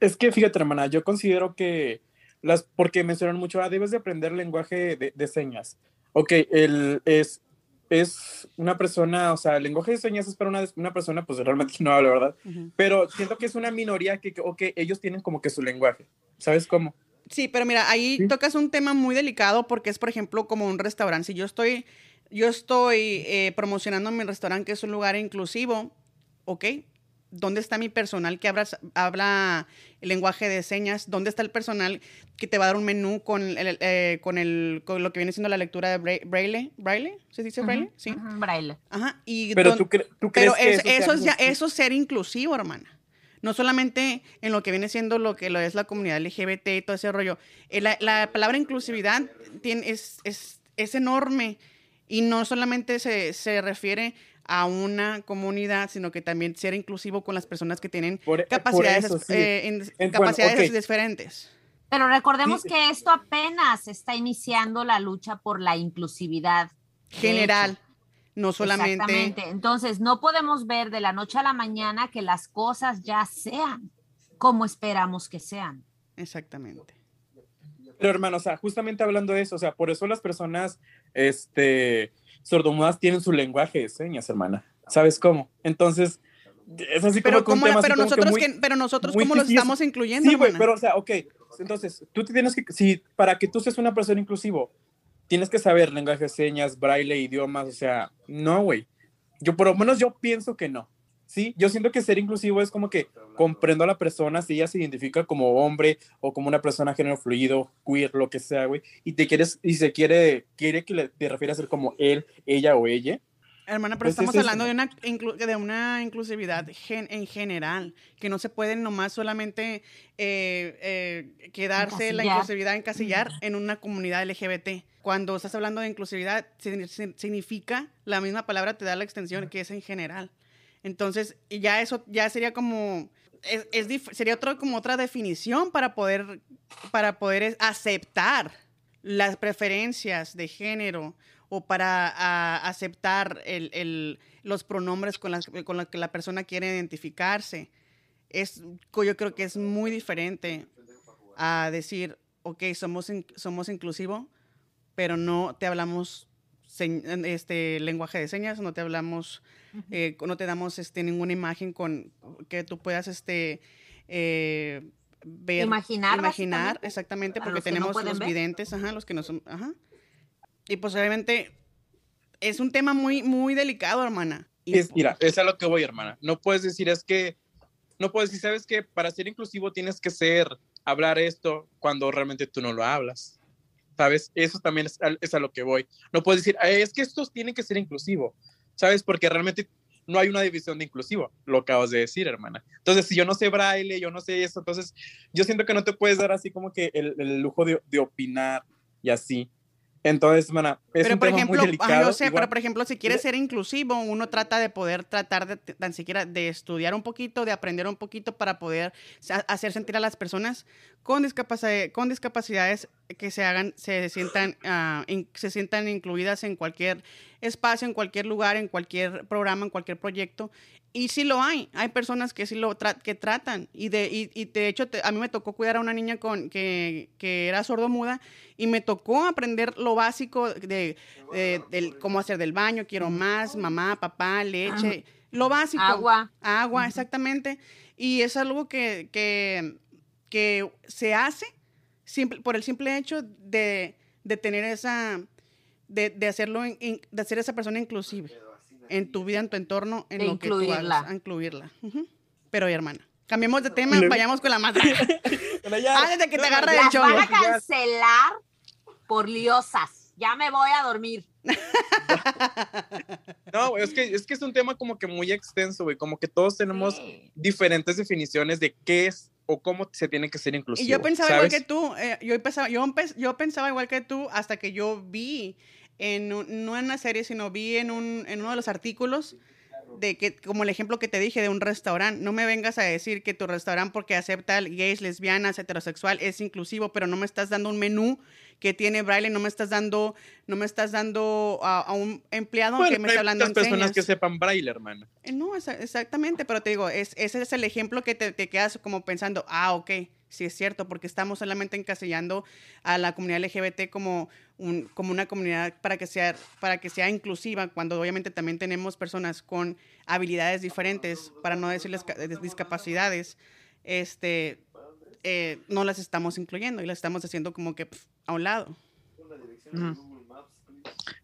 Es que fíjate, hermana, yo considero que las, porque mencionan mucho, ah, debes de aprender lenguaje de, de señas. Ok, el, es, es una persona, o sea, el lenguaje de señas es para una, una persona, pues realmente no habla, ¿verdad? Pero siento que es una minoría que, que, ok, ellos tienen como que su lenguaje. ¿Sabes cómo? Sí, pero mira, ahí Sí. tocas un tema muy delicado porque es, por ejemplo, como un restaurante. Si yo estoy, yo estoy eh, promocionando mi restaurante, que es un lugar inclusivo, ¿ok? ¿Dónde está mi personal que habla, habla el lenguaje de señas? ¿Dónde está el personal que te va a dar un menú con, el, eh, con, el, con lo que viene siendo la lectura de Bra- Braille? ¿Braille? ¿Se dice Braille? Ujú, Sí. ujú, braille. Ajá. Y Pero dón- tú, cre- tú crees pero que es- sea eso, es ya, eso es ser inclusivo, hermana. No solamente en lo que viene siendo lo que lo es la comunidad LGBT y todo ese rollo. Eh, La, la palabra inclusividad tiene, es, es, es enorme y no solamente se, se refiere a una comunidad, sino que también ser inclusivo con las personas que tienen Por- por capacidades, eso, sí. eh, en- En- bueno, capacidades diferentes. Pero recordemos Sí. que esto apenas está iniciando la lucha por la inclusividad. General, hecho. no solamente... Exactamente. Entonces, no podemos ver de la noche a la mañana que las cosas ya sean como esperamos que sean. Exactamente. Pero hermano, o sea, justamente hablando de eso, o sea, por eso las personas, este, sordomudas tienen su lenguaje de señas, hermana. ¿Sabes cómo? Entonces, es así como Pero, que un ¿cómo, tema así pero como que nosotros, muy- que- pero nosotros ¿cómo los difícil. estamos incluyendo? Sí, güey, pero o sea, ok, entonces, tú te tienes que, si, para que tú seas una persona inclusivo, tienes que saber lenguaje de señas, braille, idiomas, o sea, no, güey. Yo, por lo menos yo pienso que no. Sí, yo siento que ser inclusivo es como que comprendo a la persona si ella se identifica como hombre o como una persona género fluido, queer, lo que sea, güey, y te quieres, y se quiere, quiere que le, te refieras a ser como él, ella o ella. Hermana, pero Pues es estamos hablando de una, de una inclusividad gen- en general, que no se pueden nomás solamente eh, eh, quedarse la inclusividad, encasillar en una comunidad LGBT. Cuando estás hablando de inclusividad, significa, la misma palabra te da la extensión que es en general. Entonces, ya eso ya sería como, es, sería otro, como otra definición para poder, para poder aceptar las preferencias de género o para aceptar el, el, los pronombres con, las, con los que la persona quiere identificarse. Es, yo creo que es muy diferente a decir, ok, somos, somos inclusivos, pero no te hablamos este lenguaje de señas, no te hablamos, eh, no te damos este, ninguna imagen con que tú puedas este, eh, ver, imaginar, imaginar exactamente, porque tenemos los videntes, ajá, los que no son, ajá. Y posiblemente es un tema muy, muy delicado, hermana. Es, mira, es a lo que voy, hermana. No puedes decir, es que, no puedes decir, sabes que para ser inclusivo tienes que ser, hablar esto cuando realmente tú no lo hablas. ¿Sabes? Eso también es, es a lo que voy. No puedes decir, es que estos tienen que ser inclusivo, ¿sabes? Porque realmente no hay una división de inclusivo, lo acabas de decir, hermana. Entonces, si yo no sé braille, yo no sé eso, entonces yo siento que no te puedes dar así como que el, el lujo de, de, opinar y así. Entonces, hermana, es pero un por tema ejemplo, muy delicado. yo sé, igual. pero por ejemplo, si quieres ser inclusivo, uno trata de poder tratar de tan siquiera de estudiar un poquito, de aprender un poquito para poder hacer sentir a las personas con discapacidad, con discapacidades que se hagan, se sientan, uh, in, se sientan incluidas en cualquier espacio, en cualquier lugar, en cualquier programa, en cualquier proyecto. Y sí lo hay, hay personas que sí lo tra que tratan. Y de, y, y de hecho, te, a mí me tocó cuidar a una niña con, que, que era sordomuda y me tocó aprender lo básico de, de, de, cómo hacer del baño, quiero más, mamá, papá, leche, lo básico. Agua. Agua, exactamente. Y es algo que, que, que se hace simple, por el simple hecho de, de tener esa, de, de hacerlo, in, de hacer esa persona inclusive en tu vida, en tu entorno, en de lo incluirla. que tú hagas, a incluirla. Uh -huh. Pero, hermana, cambiemos de tema, vayamos con la más Antes de que te agarre el chongo. van a cancelar por liosas. Ya me voy a dormir. No, es que, es que es un tema como que muy extenso, güey. Como que todos tenemos sí. diferentes definiciones de qué es o cómo se tiene que ser inclusivo. Y yo pensaba ¿sabes? igual que tú, eh, yo, pensaba, yo, yo pensaba igual que tú hasta que yo vi en, no en una serie, sino vi en, un, en uno de los artículos de que, como el ejemplo que te dije de un restaurante, no me vengas a decir que tu restaurante porque acepta gays, lesbianas, heterosexual es inclusivo, pero no me estás dando un menú que tiene braille, no me estás dando, no me estás dando a, a un empleado bueno, que me está hablando en personas señas. que sepan braille, hermano. Eh, No, es, exactamente, pero te digo, es, ese es el ejemplo que te, te quedas como pensando, ah, ok, sí es cierto, porque estamos solamente encasillando a la comunidad LGBT como, un, como una comunidad para que, sea, para que sea inclusiva, cuando obviamente también tenemos personas con habilidades diferentes, para no decirles discapacidades, este, eh, no las estamos incluyendo y las estamos haciendo como que pff, a un lado. Mm.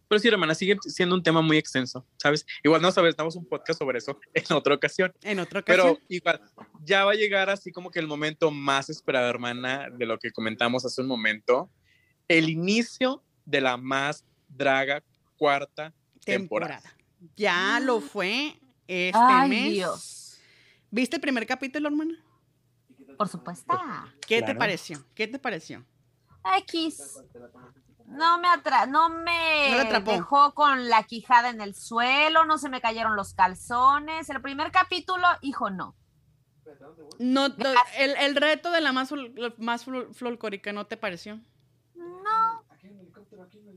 Pero sí, hermana, sigue siendo un tema muy extenso, ¿sabes? Igual no sabes, estamos un podcast sobre eso en otra ocasión. En otra ocasión. Pero igual, ya va a llegar así como que el momento más esperado, hermana, de lo que comentamos hace un momento. El inicio de la más draga cuarta temporada. temporada. Ya lo fue este Ay, mes. Dios. ¿Viste el primer capítulo, hermana? Por supuesto. ¿Qué Claro. te pareció? ¿Qué te pareció? X. No me, atra no me No dejó con la quijada en el suelo, no se me cayeron los calzones. El primer capítulo, hijo, no. No, el, el reto de la más, más fol- folclórica, ¿no te pareció? No.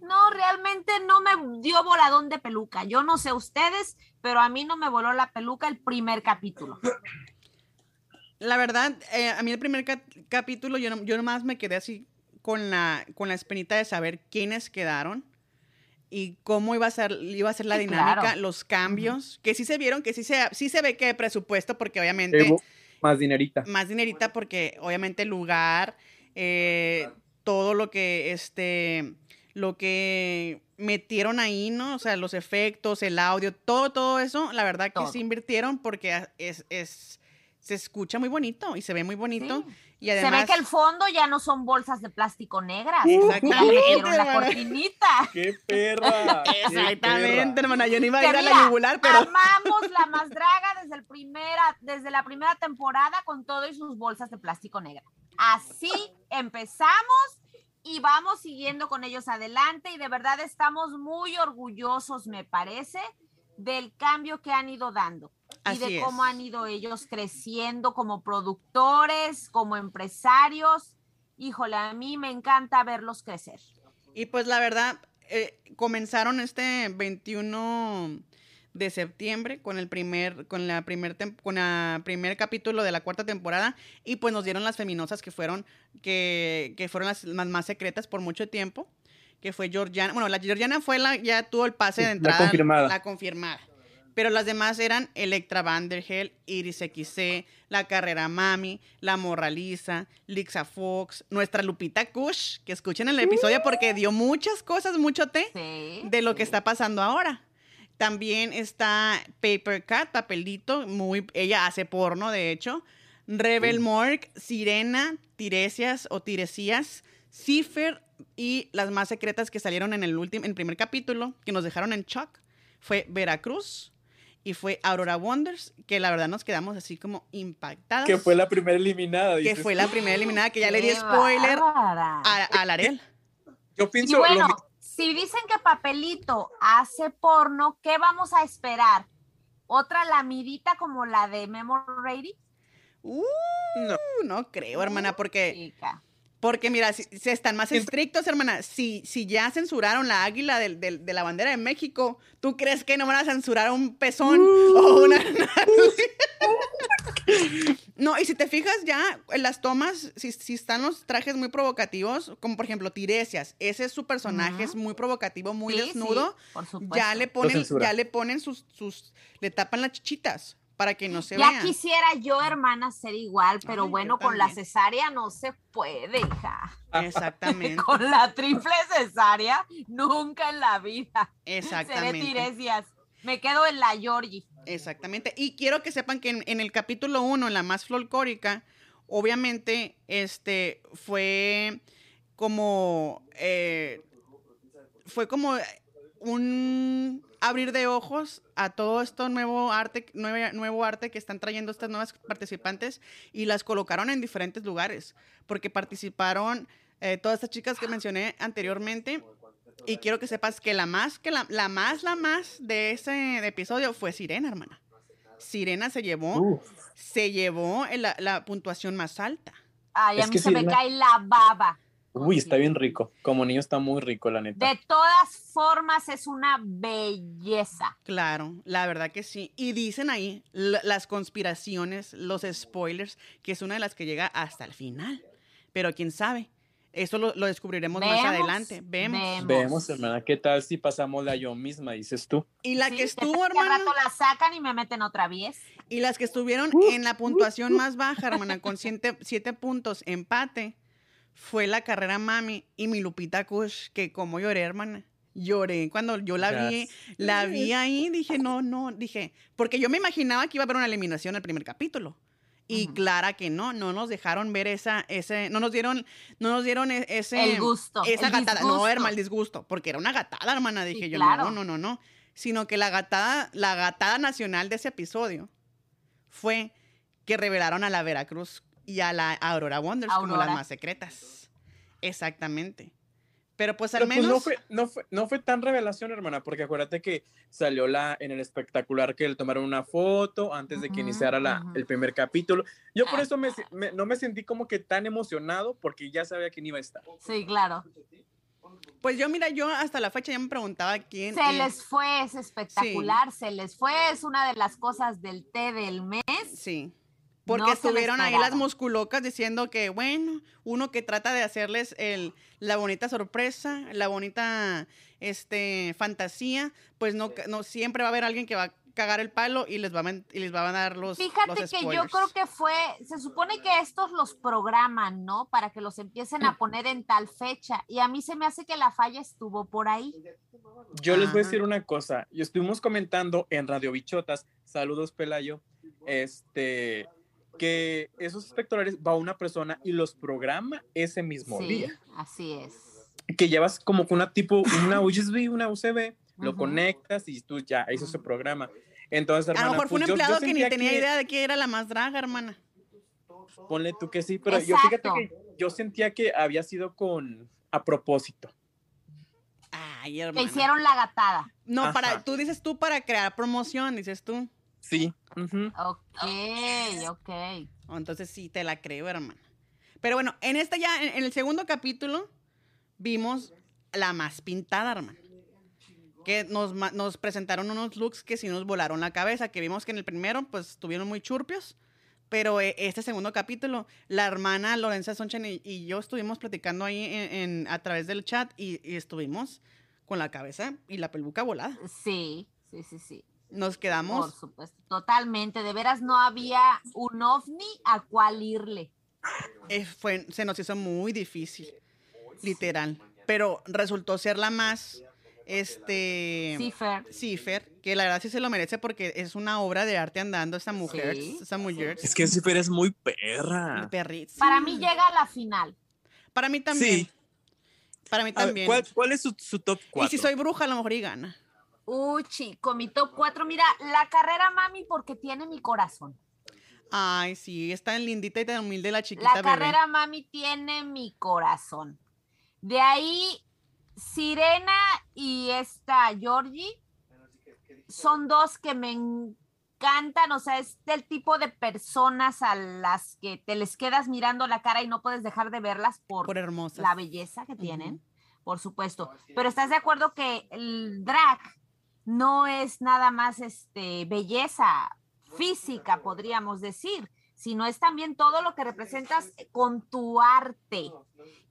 No, realmente no me dio voladón de peluca. Yo no sé ustedes, pero a mí no me voló la peluca el primer capítulo. La verdad, eh, a mí el primer ca- capítulo, yo, no- yo nomás me quedé así con la, con la espinita de saber quiénes quedaron y cómo iba a ser, iba a ser la Sí, dinámica, claro. los cambios, que sí se vieron, que sí se, sí se ve que hay presupuesto, porque obviamente... Evo, más dinerita. más dinerita porque obviamente el lugar, eh, todo lo que este, lo que metieron ahí, ¿no? O sea, los efectos, el audio, todo, todo eso, la verdad que Todo. sí invirtieron porque es, es, se escucha muy bonito y se ve muy bonito. Sí. Y además, se ve que el fondo ya no son bolsas de plástico negras. Exactamente, metieron la hermana. cortinita. ¡Qué perra! qué Exactamente, perra. hermana, yo no iba a ir a la yugular, pero... Amamos la más draga desde, el primera, desde la primera temporada con todo y sus bolsas de plástico negra. Así empezamos y vamos siguiendo con ellos adelante y de verdad estamos muy orgullosos, me parece, del cambio que han ido dando y de es. cómo han ido ellos creciendo como productores, como empresarios. Híjole, a mí me encanta verlos crecer. Y pues la verdad, eh, comenzaron este 21 de septiembre con el primer con la primer tem- con la primer capítulo de la cuarta temporada y pues nos dieron las feminosas que fueron que, que fueron las, las más secretas por mucho tiempo que fue Georgiana bueno la Georgiana fue la ya tuvo el pase Sí, de la entrada confirmada. la confirmada pero las demás eran Electra Vandergel, Iris XC, La Carrera Mami, La Morraliza, Lixa Fox, nuestra Lupita Kush, que escuchen el episodio porque dio muchas cosas, mucho té Sí. de lo que está pasando ahora. También está Paper Cat, papelito, muy, ella hace porno, de hecho. Rebel Morgue, Sirena, Tiresias o Tiresías, Cipher y las más secretas que salieron en el último, en el primer capítulo, que nos dejaron en shock, fue Veracruz y fue Aurora Wonders, que la verdad nos quedamos así como impactadas. Que fue la primera eliminada. que dices fue la primera eliminada, que ya le di spoiler a, a Larel. Yo Y pienso. bueno, lo mi- si dicen que Papelito hace porno, ¿qué vamos a esperar? ¿Otra lamidita como la de Memo Ready? Uh, No. no creo, hermana, porque Chica. Porque mira, si, si están más estrictos, hermana, si, si ya censuraron la águila de, la bandera de México, ¿tú crees que no van a censurar un pezón o una No, y si te fijas ya en las tomas, si, si están los trajes muy provocativos, como por ejemplo Tiresias, ese es su personaje, es muy provocativo, muy Sí, desnudo, sí, por supuesto. ya le ponen, ya le ponen sus, sus, le tapan las chichitas para que no se Ya vea. quisiera yo, hermana, ser igual, pero Ay, bueno, con la cesárea no se puede, hija. Exactamente, Con la triple cesárea, nunca en la vida. Seré exactamente. Tiresias. Me quedo en la Georgie. Exactamente. Y quiero que sepan que en, en el capítulo 1, en la más folclórica, obviamente, este, fue como, eh, fue como un abrir de ojos a todo esto nuevo arte, nueve- nuevo arte que están trayendo estas nuevas participantes y las colocaron en diferentes lugares, porque participaron eh, todas estas chicas que mencioné anteriormente. Y quiero que sepas que la más, que la, la más, la más de ese episodio fue Sirena, hermana. Sirena se llevó, Uf. se llevó la, la puntuación más alta. Ay, a mí se me cae la baba. Uy, está bien rico. Como niño está muy rico, la neta. De todas formas, es una belleza. Claro, la verdad que sí. Y dicen ahí la- las conspiraciones, los spoilers, que es una de las que llega hasta el final. Pero quién sabe, eso lo, lo descubriremos más adelante. Vemos. Vemos, hermana, ¿qué tal si pasamos la yo misma, dices tú? Y la Sí, que estuvo, hermana, rato la sacan y me meten otra vez. y las que estuvieron en la puntuación más baja, hermana, con siete, siete puntos, empate, fue la carrera Mami y mi Lupita Kush, que como lloré, hermana. Lloré cuando yo la vi, la vi ahí, dije, no, no, dije, porque yo me imaginaba que iba a haber una eliminación al primer capítulo. Y clara que no, no nos dejaron ver esa, ese, no nos dieron, no nos dieron e- ese, El gusto, esa el gatada, no, hermano, el disgusto, porque era una gatada, hermana, dije Sí, yo, claro. no, no, no, no, sino que la gatada, la gatada nacional de ese episodio fue que revelaron a la Veracruz y a la Aurora Wonders como las Aurora. más secretas. Exactamente. Pero pues al Pero, pues, menos... no, fue, no, fue, no fue tan revelación, hermana, porque acuérdate que salió la, en el espectacular que le tomaron una foto antes de que iniciara la, ujú. el primer capítulo. Yo por Ah. eso me, me- no me sentí como que tan emocionado porque ya sabía quién iba a estar. Sí, claro. Pues yo, mira, yo hasta la fecha ya me preguntaba quién... Se eh, les fue, es espectacular, se les fue, es una de las cosas del té del mes. Sí. Porque No estuvieron ahí las musculocas diciendo que, bueno, uno que trata de hacerles el, la bonita sorpresa, la bonita este, fantasía, pues no, no siempre va a haber alguien que va a cagar el palo y les va a, y les va a dar los, Fíjate los que yo creo que fue, se supone que estos los programan, ¿no? Para que los empiecen a poner en tal fecha. Y a mí se me hace que la falla estuvo por ahí. Yo les voy a decir una cosa. Y estuvimos comentando en Radio Bichotas, saludos Pelayo, este, que esos espectaculares va una persona y los programa ese mismo Sí, día. así es. Que llevas como que una tipo, una USB, una USB, lo conectas y tú ya, eso se programa. Entonces, A hermana, lo mejor fue un pues, yo- yo empleado que ni tenía que- idea de que era la más draga, hermana. Ponle tú que sí, pero yo fíjate que yo sentía que había sido con a propósito. Ay, Que hermana. hicieron la gatada. No, Ajá. para, tú dices tú para crear promoción, dices tú. Sí. ujú. Ok, ok. Oh, entonces sí, te la creo, hermana. Pero bueno, en este ya, en, en el segundo capítulo, vimos la más pintada, hermano. Que nos, nos presentaron unos looks que sí nos volaron la cabeza, que vimos que en el primero, pues, estuvieron muy churpios. Pero eh, este segundo capítulo, la hermana Lorenza Sonchen y, y yo estuvimos platicando ahí en, en- a través del chat y, y estuvimos con la cabeza y la peluca volada. Sí, sí, sí, sí. Nos Por quedamos supuesto. Totalmente. De veras no había un ovni a cual irle. eh, fue, se nos hizo muy difícil, literal. Pero resultó ser la más, este, Sí, Fer. Cifer, que la verdad sí se lo merece porque es una obra de arte andando esta mujer, Sí, esta mujer. Es que Cifer es muy perra. perritz. Para mí llega a la final. Para mí también. Sí. Para mí ver, también. ¿cuál, cuál es su, su top 4? y si soy bruja, a lo mejor y gana. Uy, chico, mi top 4. Mira, la carrera mami porque tiene mi corazón. Ay, sí, es tan lindita y tan humilde la La chiquita bebé. carrera mami tiene mi corazón. De ahí, Sirena y esta Georgie son dos que me encantan. O sea, es del tipo de personas a las que te les quedas mirando la cara y no puedes dejar de verlas por, la belleza que tienen, por supuesto. Pero estás de acuerdo que el drag no es nada más este belleza física, podríamos decir, sino es también todo lo que representas con tu arte.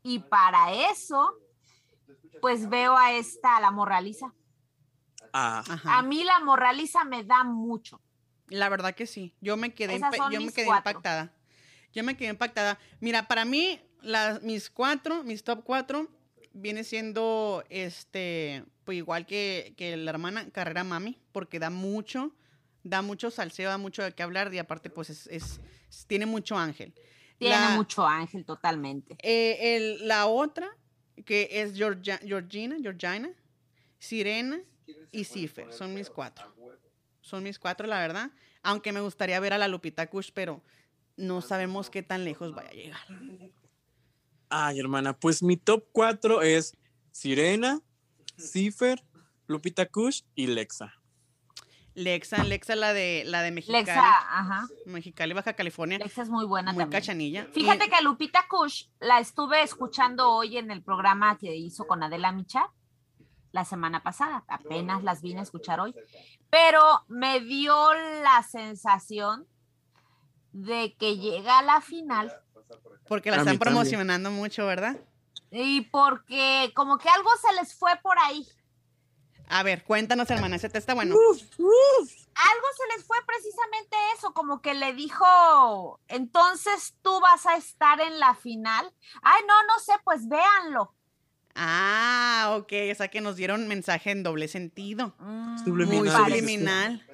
Y para eso, pues veo a esta, a la morraliza. Ah, Ajá. A mí la morraliza me da mucho. La verdad que sí. Yo me quedé, yo me quedé cuatro. impactada. Yo me quedé impactada. Mira, para mí, las, mis cuatro, mis top cuatro, viene siendo este, pues igual que, que la hermana Carrera Mami, porque da mucho, da mucho salseo, da mucho de qué hablar y aparte, pues es, es- es- tiene mucho ángel. Tiene La- mucho ángel totalmente. eh, el- la otra, que es Georgia- Georgina, Georgina, Sirena y Cifer. Son mis cuatro. Son mis cuatro, la verdad. Aunque me gustaría ver a la Lupita Kush, pero no sabemos qué tan lejos vaya a llegar. ay, hermana, pues mi top 4 es Sirena, Cifer, Lupita Kush y Lexa. Lexa, Lexa, la de, la de Mexicali. Lexa, ajá. Mexicali, Baja California. Lexa es muy buena muy también. cachanilla. Fíjate Y- que a Lupita Kush la estuve escuchando hoy en el programa que hizo con Adela Micha la semana pasada. Apenas las vine a escuchar hoy. Pero me dio la sensación de que llega a la final porque la A están también. promocionando mucho, ¿verdad? Y porque como que algo se les fue por ahí. A ver, cuéntanos, hermana, ese te está bueno. Algo se les fue precisamente eso, como que le dijo, entonces tú vas a estar en la final. Ay, no, no sé, pues véanlo. Ah, ok. O sea que nos dieron mensaje en doble sentido. Mm, Subliminal, Muy subliminal.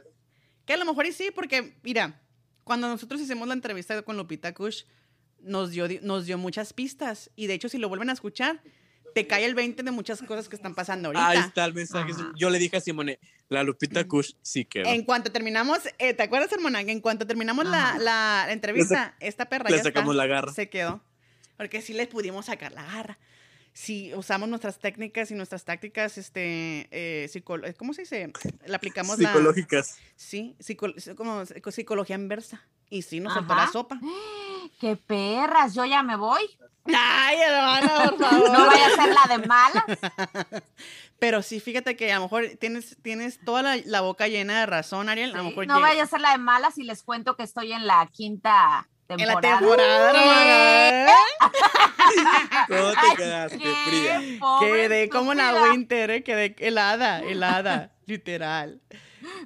Que a lo mejor y sí, porque, mira, cuando nosotros hicimos la entrevista con Lupita Kush, nos dio, di- nos dio muchas pistas. Y de hecho, si lo vuelven a escuchar, te cae el 20 de muchas cosas que están pasando ahorita. Ahí está el mensaje. Ajá. Yo le dije a Simone, la Lupita Kush sí quedó. En cuanto terminamos, eh, ¿te acuerdas, hermana? En cuanto terminamos la, la entrevista, esta perra le ya sacamos está, la garra. Se quedó. Porque sí le pudimos sacar la garra. Si usamos nuestras técnicas y nuestras tácticas, este, eh, ¿cómo se dice? Le aplicamos la... Psicológicas. Sí, psico- como psico- psicología inversa. Y sí, nos soltó la Ajá. sopa. ¡Qué perras! Yo ya me voy. Ay, hermana, por favor. No vaya a ser la de malas. Pero sí, fíjate que a lo mejor tienes, tienes toda la, la boca llena de razón, Ariel. a lo Sí, mejor no llega- vaya a ser la de malas y les cuento que estoy en la quinta en temporada. la temporada, hermana. ¿Cómo te Ay, quedaste, qué fría? Quedé como la. Winter, eh, quedé helada, helada, literal.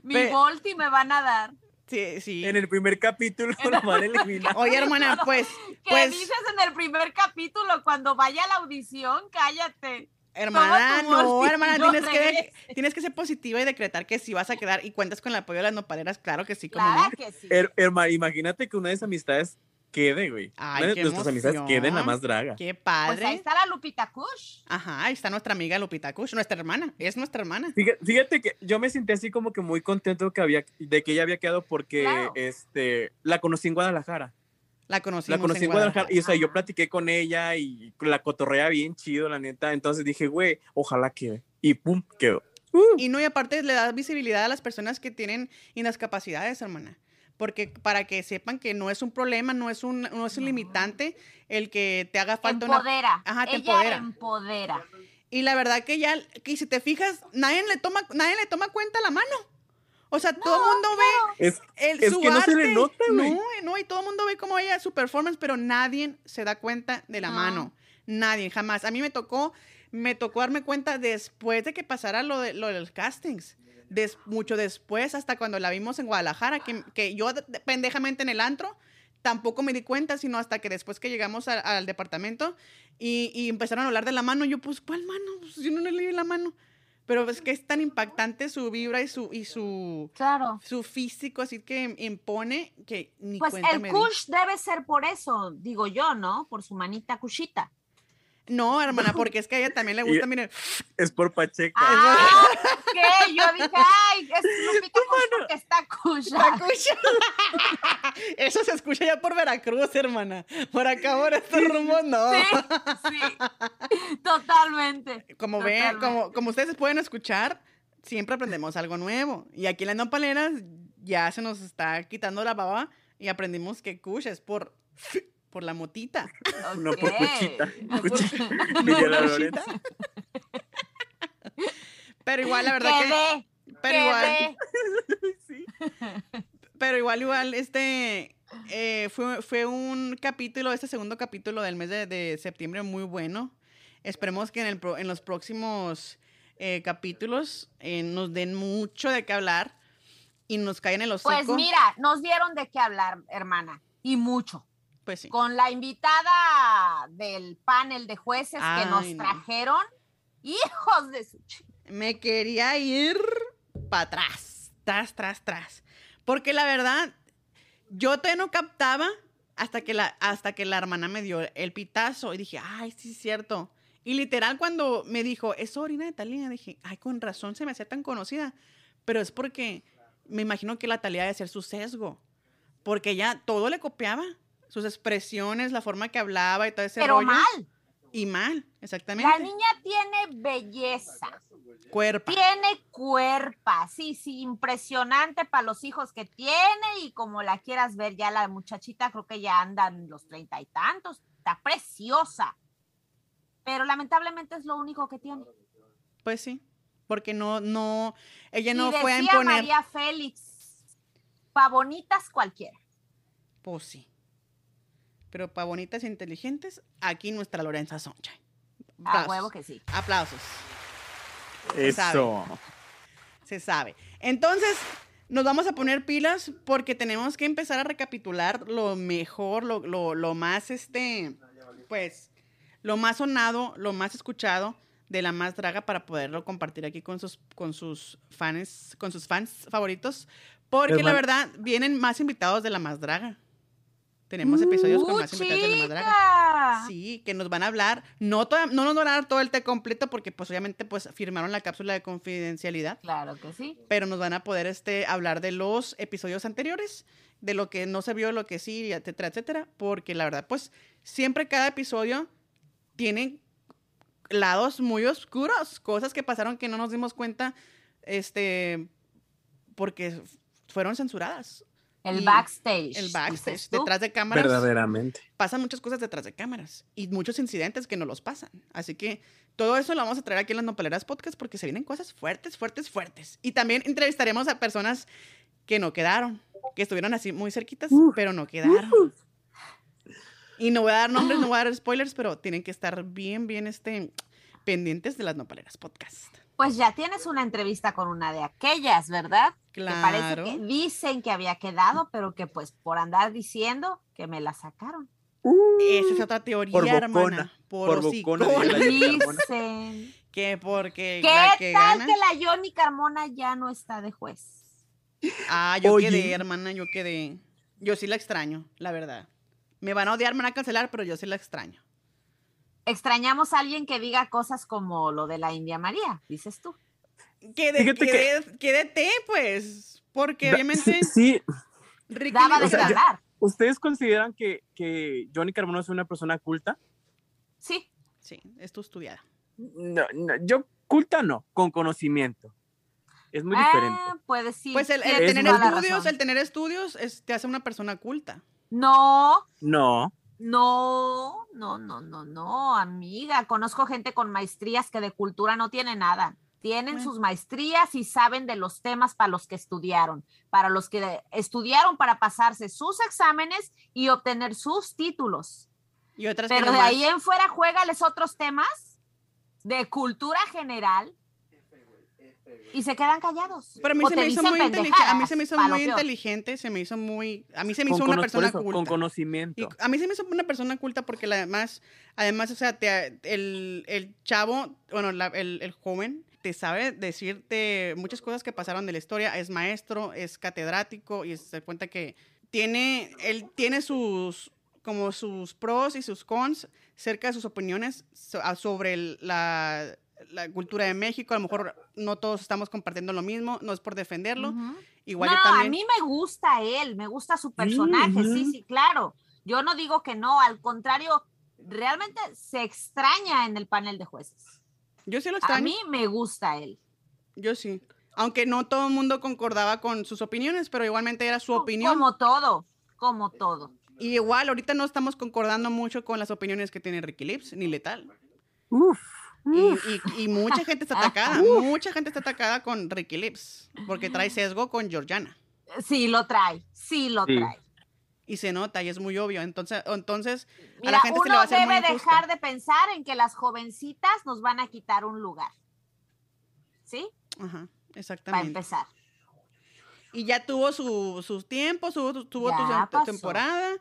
Mi Pe- Volti me van a dar. Sí, sí. En el primer capítulo lo van a eliminar. Oye, hermana, pues, ¿Qué pues, dices en el primer capítulo? Cuando vaya a la audición, cállate. hermana, no, hermana, no tienes que, tienes que ser positiva y decretar que sí vas a quedar y cuentas con el apoyo de las nopaleras, claro que sí, como Claro no. que sí. Her- herma, imagínate que una de esas amistades quede, güey. Ay, Una de qué nuestras amistades emoción. quede la más draga. Qué Pues padre. ahí está la Lupita Kush. Ajá, ahí está nuestra amiga Lupita Kush, nuestra hermana, es nuestra hermana. Fíjate, fíjate que yo me sentí así como que muy contento que había, de que ella había quedado porque Claro. este, la conocí en Guadalajara. La conocí. La conocí en Guadalajara y o sea, yo platiqué con ella y la cotorrea bien chido, la neta. Entonces dije, güey, ojalá quede. Y pum, quedó. Y no, y aparte le das visibilidad a las personas que tienen discapacidades, hermana. Porque para que sepan que no es un problema, no es un, no es un limitante el que te haga falta una... Empodera. Ajá, te Ella empodera. empodera. Y la verdad que ya, que si te fijas, nadie le toma, nadie le toma cuenta la mano. O sea, todo el mundo ve Es, el, es su que no se le nota, güey. No, no, y todo el mundo ve cómo ella su performance, pero nadie se da cuenta de la No. mano. Nadie, jamás. A mí me tocó, me tocó darme cuenta después de que pasara lo de, lo de los castings. Des- mucho después, hasta cuando la vimos en Guadalajara, que, que yo de- de- pendejamente en el antro, tampoco me di cuenta, sino hasta que después que llegamos a- al departamento y, y empezaron a hablar de la mano, yo pues, ¿cuál mano? Pues, yo no le leí la mano. Pero es que es tan impactante su vibra y su, y su, Claro. su físico, así que impone que ni Pues el kush debe ser por eso, digo yo, ¿no? Por su manita kushita. No, hermana, porque es que a ella también le gusta, miren, es por Pacheca. Ah, ¿qué? Yo dije, ay, es Lupita Kush porque está cucha. Eso se escucha ya por Veracruz, hermana. Por acá, por estos rumbos, no. Sí, sí, totalmente. Como ven, totalmente. como, como ustedes pueden escuchar, siempre aprendemos algo nuevo. Y aquí en las nopaleras ya se nos está quitando la baba y aprendimos que Kush es por, por la motita. No por. Cuchita. No por- Cuchi- no Miguel por Lorenzo. Cuchita. Pero igual, la verdad que... Quedé, Pero igual. Sí. Pero igual, igual, este eh, fue, fue un capítulo, este segundo capítulo del mes de, de septiembre muy bueno. Esperemos que en, el pro- en los próximos eh, capítulos eh, nos den mucho de qué hablar y nos caigan en los Pues mira, nos dieron de qué hablar, hermana, y mucho. Pues sí. Con la invitada del panel de jueces que nos no. trajeron, hijos de su Me quería ir para atrás, tras, tras, tras. Porque la verdad, yo todavía no captaba hasta que la, hasta que la hermana me dio el pitazo y dije, ay, sí es cierto. Y literal cuando me dijo, es sobrina de Talía, dije, ay, con razón se me hacía tan conocida. Pero es porque me imagino que la Talía debe ser su sesgo. Porque ella todo le copiaba. Sus expresiones, la forma que hablaba y todo ese Pero rollo. mal. Y mal, exactamente. La niña tiene belleza, Cuerpa. tiene cuerpa, sí, sí, impresionante para los hijos que tiene y como la quieras ver, ya la muchachita creo que ya andan los treinta y tantos, está preciosa. Pero lamentablemente es lo único que tiene. Pues sí, porque no, no, ella y no fue a decía imponer. María Félix, pa' bonitas cualquiera. Pues sí. Pero para bonitas e inteligentes, aquí nuestra Lorenza Sunshine. A huevo que sí. Aplausos. Se sabe. Eso. Se sabe. Entonces, nos vamos a poner pilas porque tenemos que empezar a recapitular lo mejor, lo, lo, lo más, este, pues, lo más sonado, lo más escuchado de la más draga para poderlo compartir aquí con sus, con sus fans, con sus fans favoritos. Porque la verdad, vienen más invitados de la más draga. Tenemos episodios con ¡Uh, más invitados de la! Sí, que nos van a hablar. No, toda- no nos van a dar todo el té completo porque, pues, obviamente, pues, firmaron la cápsula de confidencialidad Claro que sí. pero nos van a poder este, hablar de los episodios anteriores, de lo que no se vio, lo que sí, etcétera, etcétera, porque la verdad, pues siempre cada episodio tiene lados muy oscuros, cosas que pasaron que no nos dimos cuenta, este, porque fueron censuradas. El Y backstage. El backstage, detrás de cámaras Verdaderamente. pasan muchas cosas detrás de cámaras y muchos incidentes que no los pasan. Así que todo eso lo vamos a traer aquí en las Nopaleras Podcast porque se vienen cosas fuertes, fuertes, fuertes. Y también entrevistaremos a personas que no quedaron, que estuvieron así muy cerquitas, pero no quedaron. Y no voy a dar nombres, no voy a dar spoilers, pero tienen que estar bien, bien este, pendientes de las Nopaleras Podcast. Pues ya tienes una entrevista con una de aquellas, ¿verdad? Que parece Claro. que dicen que había quedado, pero que pues por andar diciendo que me la sacaron. Esa es otra teoría, Por bocona, hermana. Por, por bocona. Dicen. Que porque ¿Qué la que tal gana- que la Johnny Carmona ya no está de juez? Ah, yo Oye. quedé, hermana, yo quedé. Yo sí la extraño, la verdad. Me van a odiar, me van a cancelar, pero yo sí la extraño. Extrañamos a alguien que diga cosas como lo de la India María, dices tú. Que- quedé, quédate, pues. Porque Da- obviamente Sí, sí, Ricky Daba de o sea, hablar. ¿ustedes consideran que, que Johnny Carmona es una persona culta? Sí, Sí, es tu estudiada. No, no, yo culta no, con conocimiento. Es muy diferente. Ah, puede sí. Pues el, el tienes Es tener estudios, el tener estudios es- te hace una persona culta. No, No, No, no, no, no, no, amiga. Conozco gente con maestrías que de cultura no tiene nada. Tienen Bueno. sus maestrías y saben de los temas para los que estudiaron, para los que estudiaron para pasarse sus exámenes y obtener sus títulos. Y otras que Pero de nomás- ahí en fuera juégales otros temas de cultura general y se quedan callados. Pero a mí se me hizo muy inteligente, a mí se me hizo muy inteligente, se me hizo muy, a mí se me Con, hizo una persona eso, culta. con Y conocimiento. a mí se me hizo una persona culta porque además, además, o sea, te- el, el chavo, bueno, la- el, el joven te sabe decirte muchas cosas que pasaron de la historia, es maestro, es catedrático y se da cuenta que tiene, él tiene sus, como sus pros y sus cons cerca de sus opiniones sobre el- la, la cultura de México. A lo mejor no todos estamos compartiendo lo mismo, no es por defenderlo. Igual no, yo también. a mí me gusta él, me gusta su personaje, sí, sí, claro. Yo no digo que no, al contrario, realmente se extraña en el panel de jueces. Yo sí lo A extraño. mí me gusta él. Yo sí. Aunque no todo el mundo concordaba con sus opiniones, pero igualmente era su opinión. Como todo, como todo. Y igual, ahorita no estamos concordando mucho con las opiniones que tiene Ricky Lips, ni Letal. Uf, Y, uf. y- y mucha gente está atacada, mucha gente está atacada con Ricky Lips, porque trae sesgo con Georgiana. Sí, lo trae, sí lo Sí. trae. Y se nota, y es muy obvio. Entonces, entonces a la gente se le va uno a hacer debe dejar de pensar en que las jovencitas nos van a quitar un lugar. ¿Sí? Ajá, Para exactamente. empezar. Y ya tuvo su- sus tiempos, tuvo, tuvo Ya tu pasó. temporada.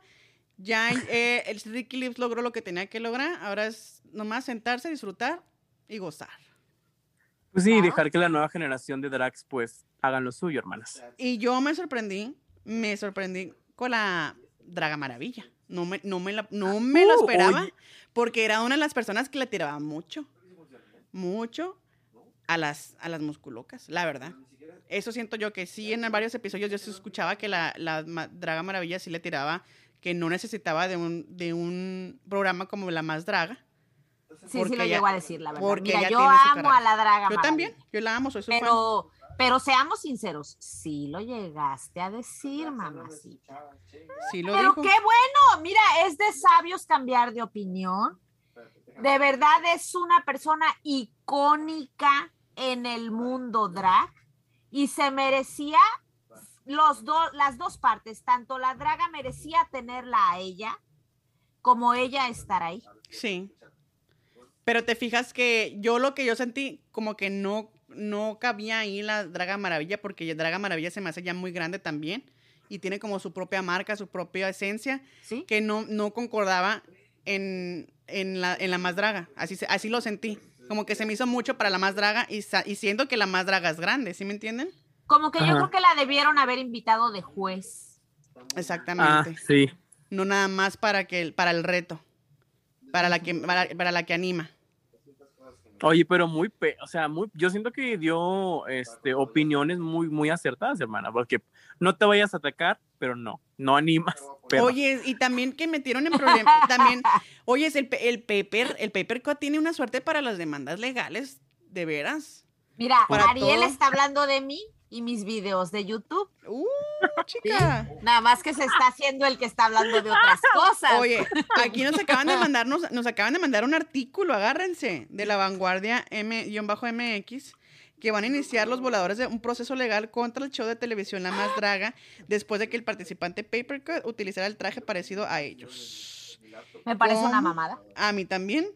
Ya eh, el Ricky Lips logró lo que tenía que lograr. Ahora es nomás sentarse, disfrutar y gozar. Pues sí, dejar que la nueva generación de drags pues hagan lo suyo, hermanas. Y yo me sorprendí, me sorprendí con la Draga Maravilla. No me, no me, la- no me lo Uh, esperaba, oye. porque era una de las personas que le tiraba mucho, mucho a las, a las musculocas, la verdad. Eso siento yo que sí, en varios episodios yo sí escuchaba que la, la Draga Maravilla sí le tiraba, que no necesitaba de un, de un programa como La Más Draga. Sí, sí lo ella- llegó a decir, la verdad. porque Mira, yo amo a la draga. Yo Maravilla, también, yo la amo, soy su fan. Pero, pero seamos sinceros, sí lo llegaste a decir, mamacita. Sí lo Pero dijo. qué bueno, mira, es de sabios cambiar de opinión. De verdad es una persona icónica en el mundo drag y se merecía los dos, las dos partes, tanto la draga merecía tenerla a ella como ella estar ahí. Sí. Pero te fijas que yo lo que yo sentí, como que no, no cabía ahí la Draga Maravilla, porque Draga Maravilla se me hace ya muy grande también. Y tiene como su propia marca, su propia esencia, ¿Sí? que no, no concordaba en, en, la, en la más draga. Así, se- así lo sentí. Como que se me hizo mucho para la más draga y, y siento que la más draga es grande, ¿sí me entienden? Como que yo creo que la debieron haber invitado de juez. Ah, Exactamente. sí. No nada más para, que, el- para el reto, para la que, para, para la que anima. Oye, pero muy, pe- o sea, muy, yo siento que dio este, opiniones muy, muy acertadas, hermana, porque no te vayas a atacar, pero no, no animas. Pero, Oye, y también que metieron en problemas, también, oye, es el, el paper, el paper Cut tiene una suerte para las demandas legales, de veras. Mira, Para Ariel todo. está hablando de mí y mis videos de YouTube. Uh, chica. Nada más que se está haciendo el que está hablando de otras cosas. Oye, aquí nos acaban de mandar, nos, nos acaban de mandar un artículo, agárrense, de la vanguardia M-MX, que van a iniciar los voladores de un proceso legal contra el show de televisión La Más Draga, después de que el participante Papercut utilizara el traje parecido a ellos. Me parece una mamada. A mí también.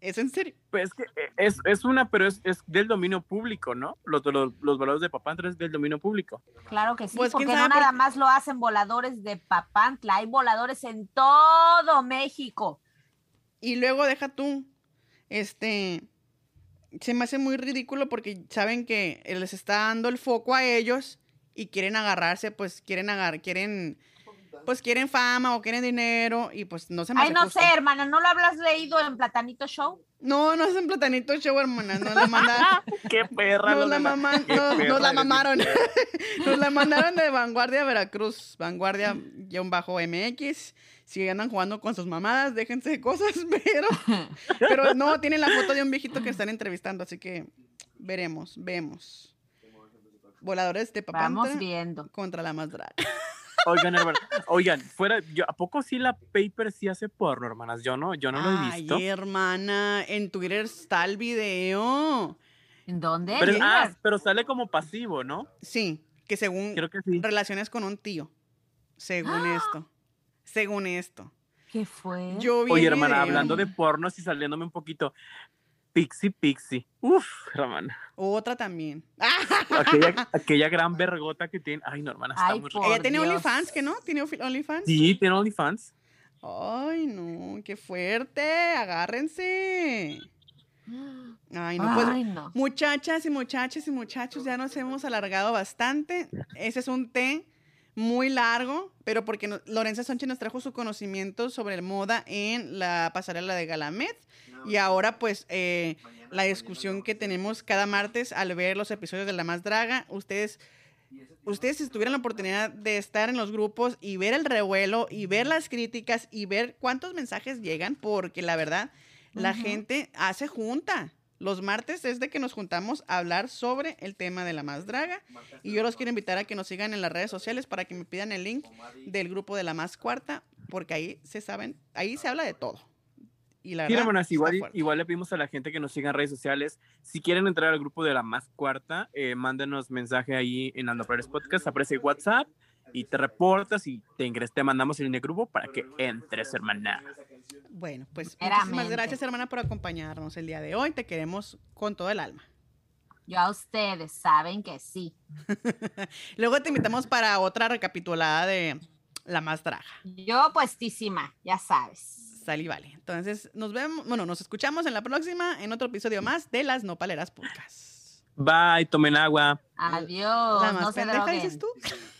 ¿Es en serio? pues es que es, es una, pero es, es del dominio público, ¿no? Los, los, los valores de Papantla es del dominio público. Claro que sí, Pues, porque no nada más lo hacen voladores de Papantla, hay voladores en todo México. Y luego deja tú, este, se me hace muy ridículo porque saben que les está dando el foco a ellos y quieren agarrarse, pues quieren agarrar, quieren, pues quieren fama o quieren dinero y pues no se me Ay, no justo. sé, hermana, ¿no lo habrás leído en Platanito Show? No, no es un platanito show, hermana, nos la mandaron, ¡Qué perra! nos la, mamá- no, perra nos la mamaron, nos la mandaron de Vanguardia Veracruz, Vanguardia-MX, si andan jugando con sus mamadas, déjense de cosas, pero, pero no, tienen la foto de un viejito que están entrevistando, así que veremos, vemos. Voladores de Vamos Papantla viendo. contra la más drag. Oigan, hermana, oigan, fuera, yo, ¿a poco sí la paper sí hace porno, hermanas? Yo no, yo no lo he visto. Ay, hermana, en Twitter está el video. ¿En dónde? Pero, ah, pero sale como pasivo, ¿no? Sí, que según Creo que sí. relaciones con un tío. Según ¡Ah! esto. Según esto. ¿Qué fue? Yo vi Oye, hermana, video. hablando de pornos y saliéndome un poquito. Pixie Pixie. Uf, hermana. Otra también. Aquella, aquella gran vergota que tiene. Ay, no, hermana, está Ay, muy Ella tiene. OnlyFans, ¿que no? ¿Tiene OnlyFans? Sí, tiene OnlyFans. Ay, no, qué fuerte. Agárrense. Ay, no, pues. Ay, no. Muchachas y muchachos y muchachos, ya nos hemos alargado bastante. Ese es un té muy largo, pero porque no- Lorenza Sánchez nos trajo su conocimiento sobre moda en la pasarela de Galamed. Y ahora, pues, eh, la discusión que tenemos cada martes al ver los episodios de La Más Draga, ustedes, ustedes si tuvieran la oportunidad de estar en los grupos y ver el revuelo y ver las críticas y ver cuántos mensajes llegan, porque la verdad, la gente hace junta. Los martes es de que nos juntamos a hablar sobre el tema de la más draga. Y yo los quiero invitar a que nos sigan en las redes sociales para que me pidan el link del grupo de la más cuarta, porque ahí se saben, ahí se habla de todo. Y la Sí, verdad, igual, igual le pedimos a la gente que nos siga en redes sociales. Si quieren entrar al grupo de la más cuarta, eh, mándenos mensaje ahí en Ando Flores Podcast, aparece WhatsApp y te reportas y te ingres, te mandamos el link de grupo para que entres, hermana. Bueno, pues muchísimas gracias, hermana, por acompañarnos el día de hoy. Te queremos con todo el alma. Yo a ustedes saben que sí. Luego te invitamos para otra recapitulada de la más draga. Yo puestísima, ya sabes. Sal y vale. Entonces, nos vemos, bueno, nos escuchamos en la próxima, en otro episodio más de las Nopaleras Podcast. Bye, tomen agua. Adiós. la más no pendeja, dices tú.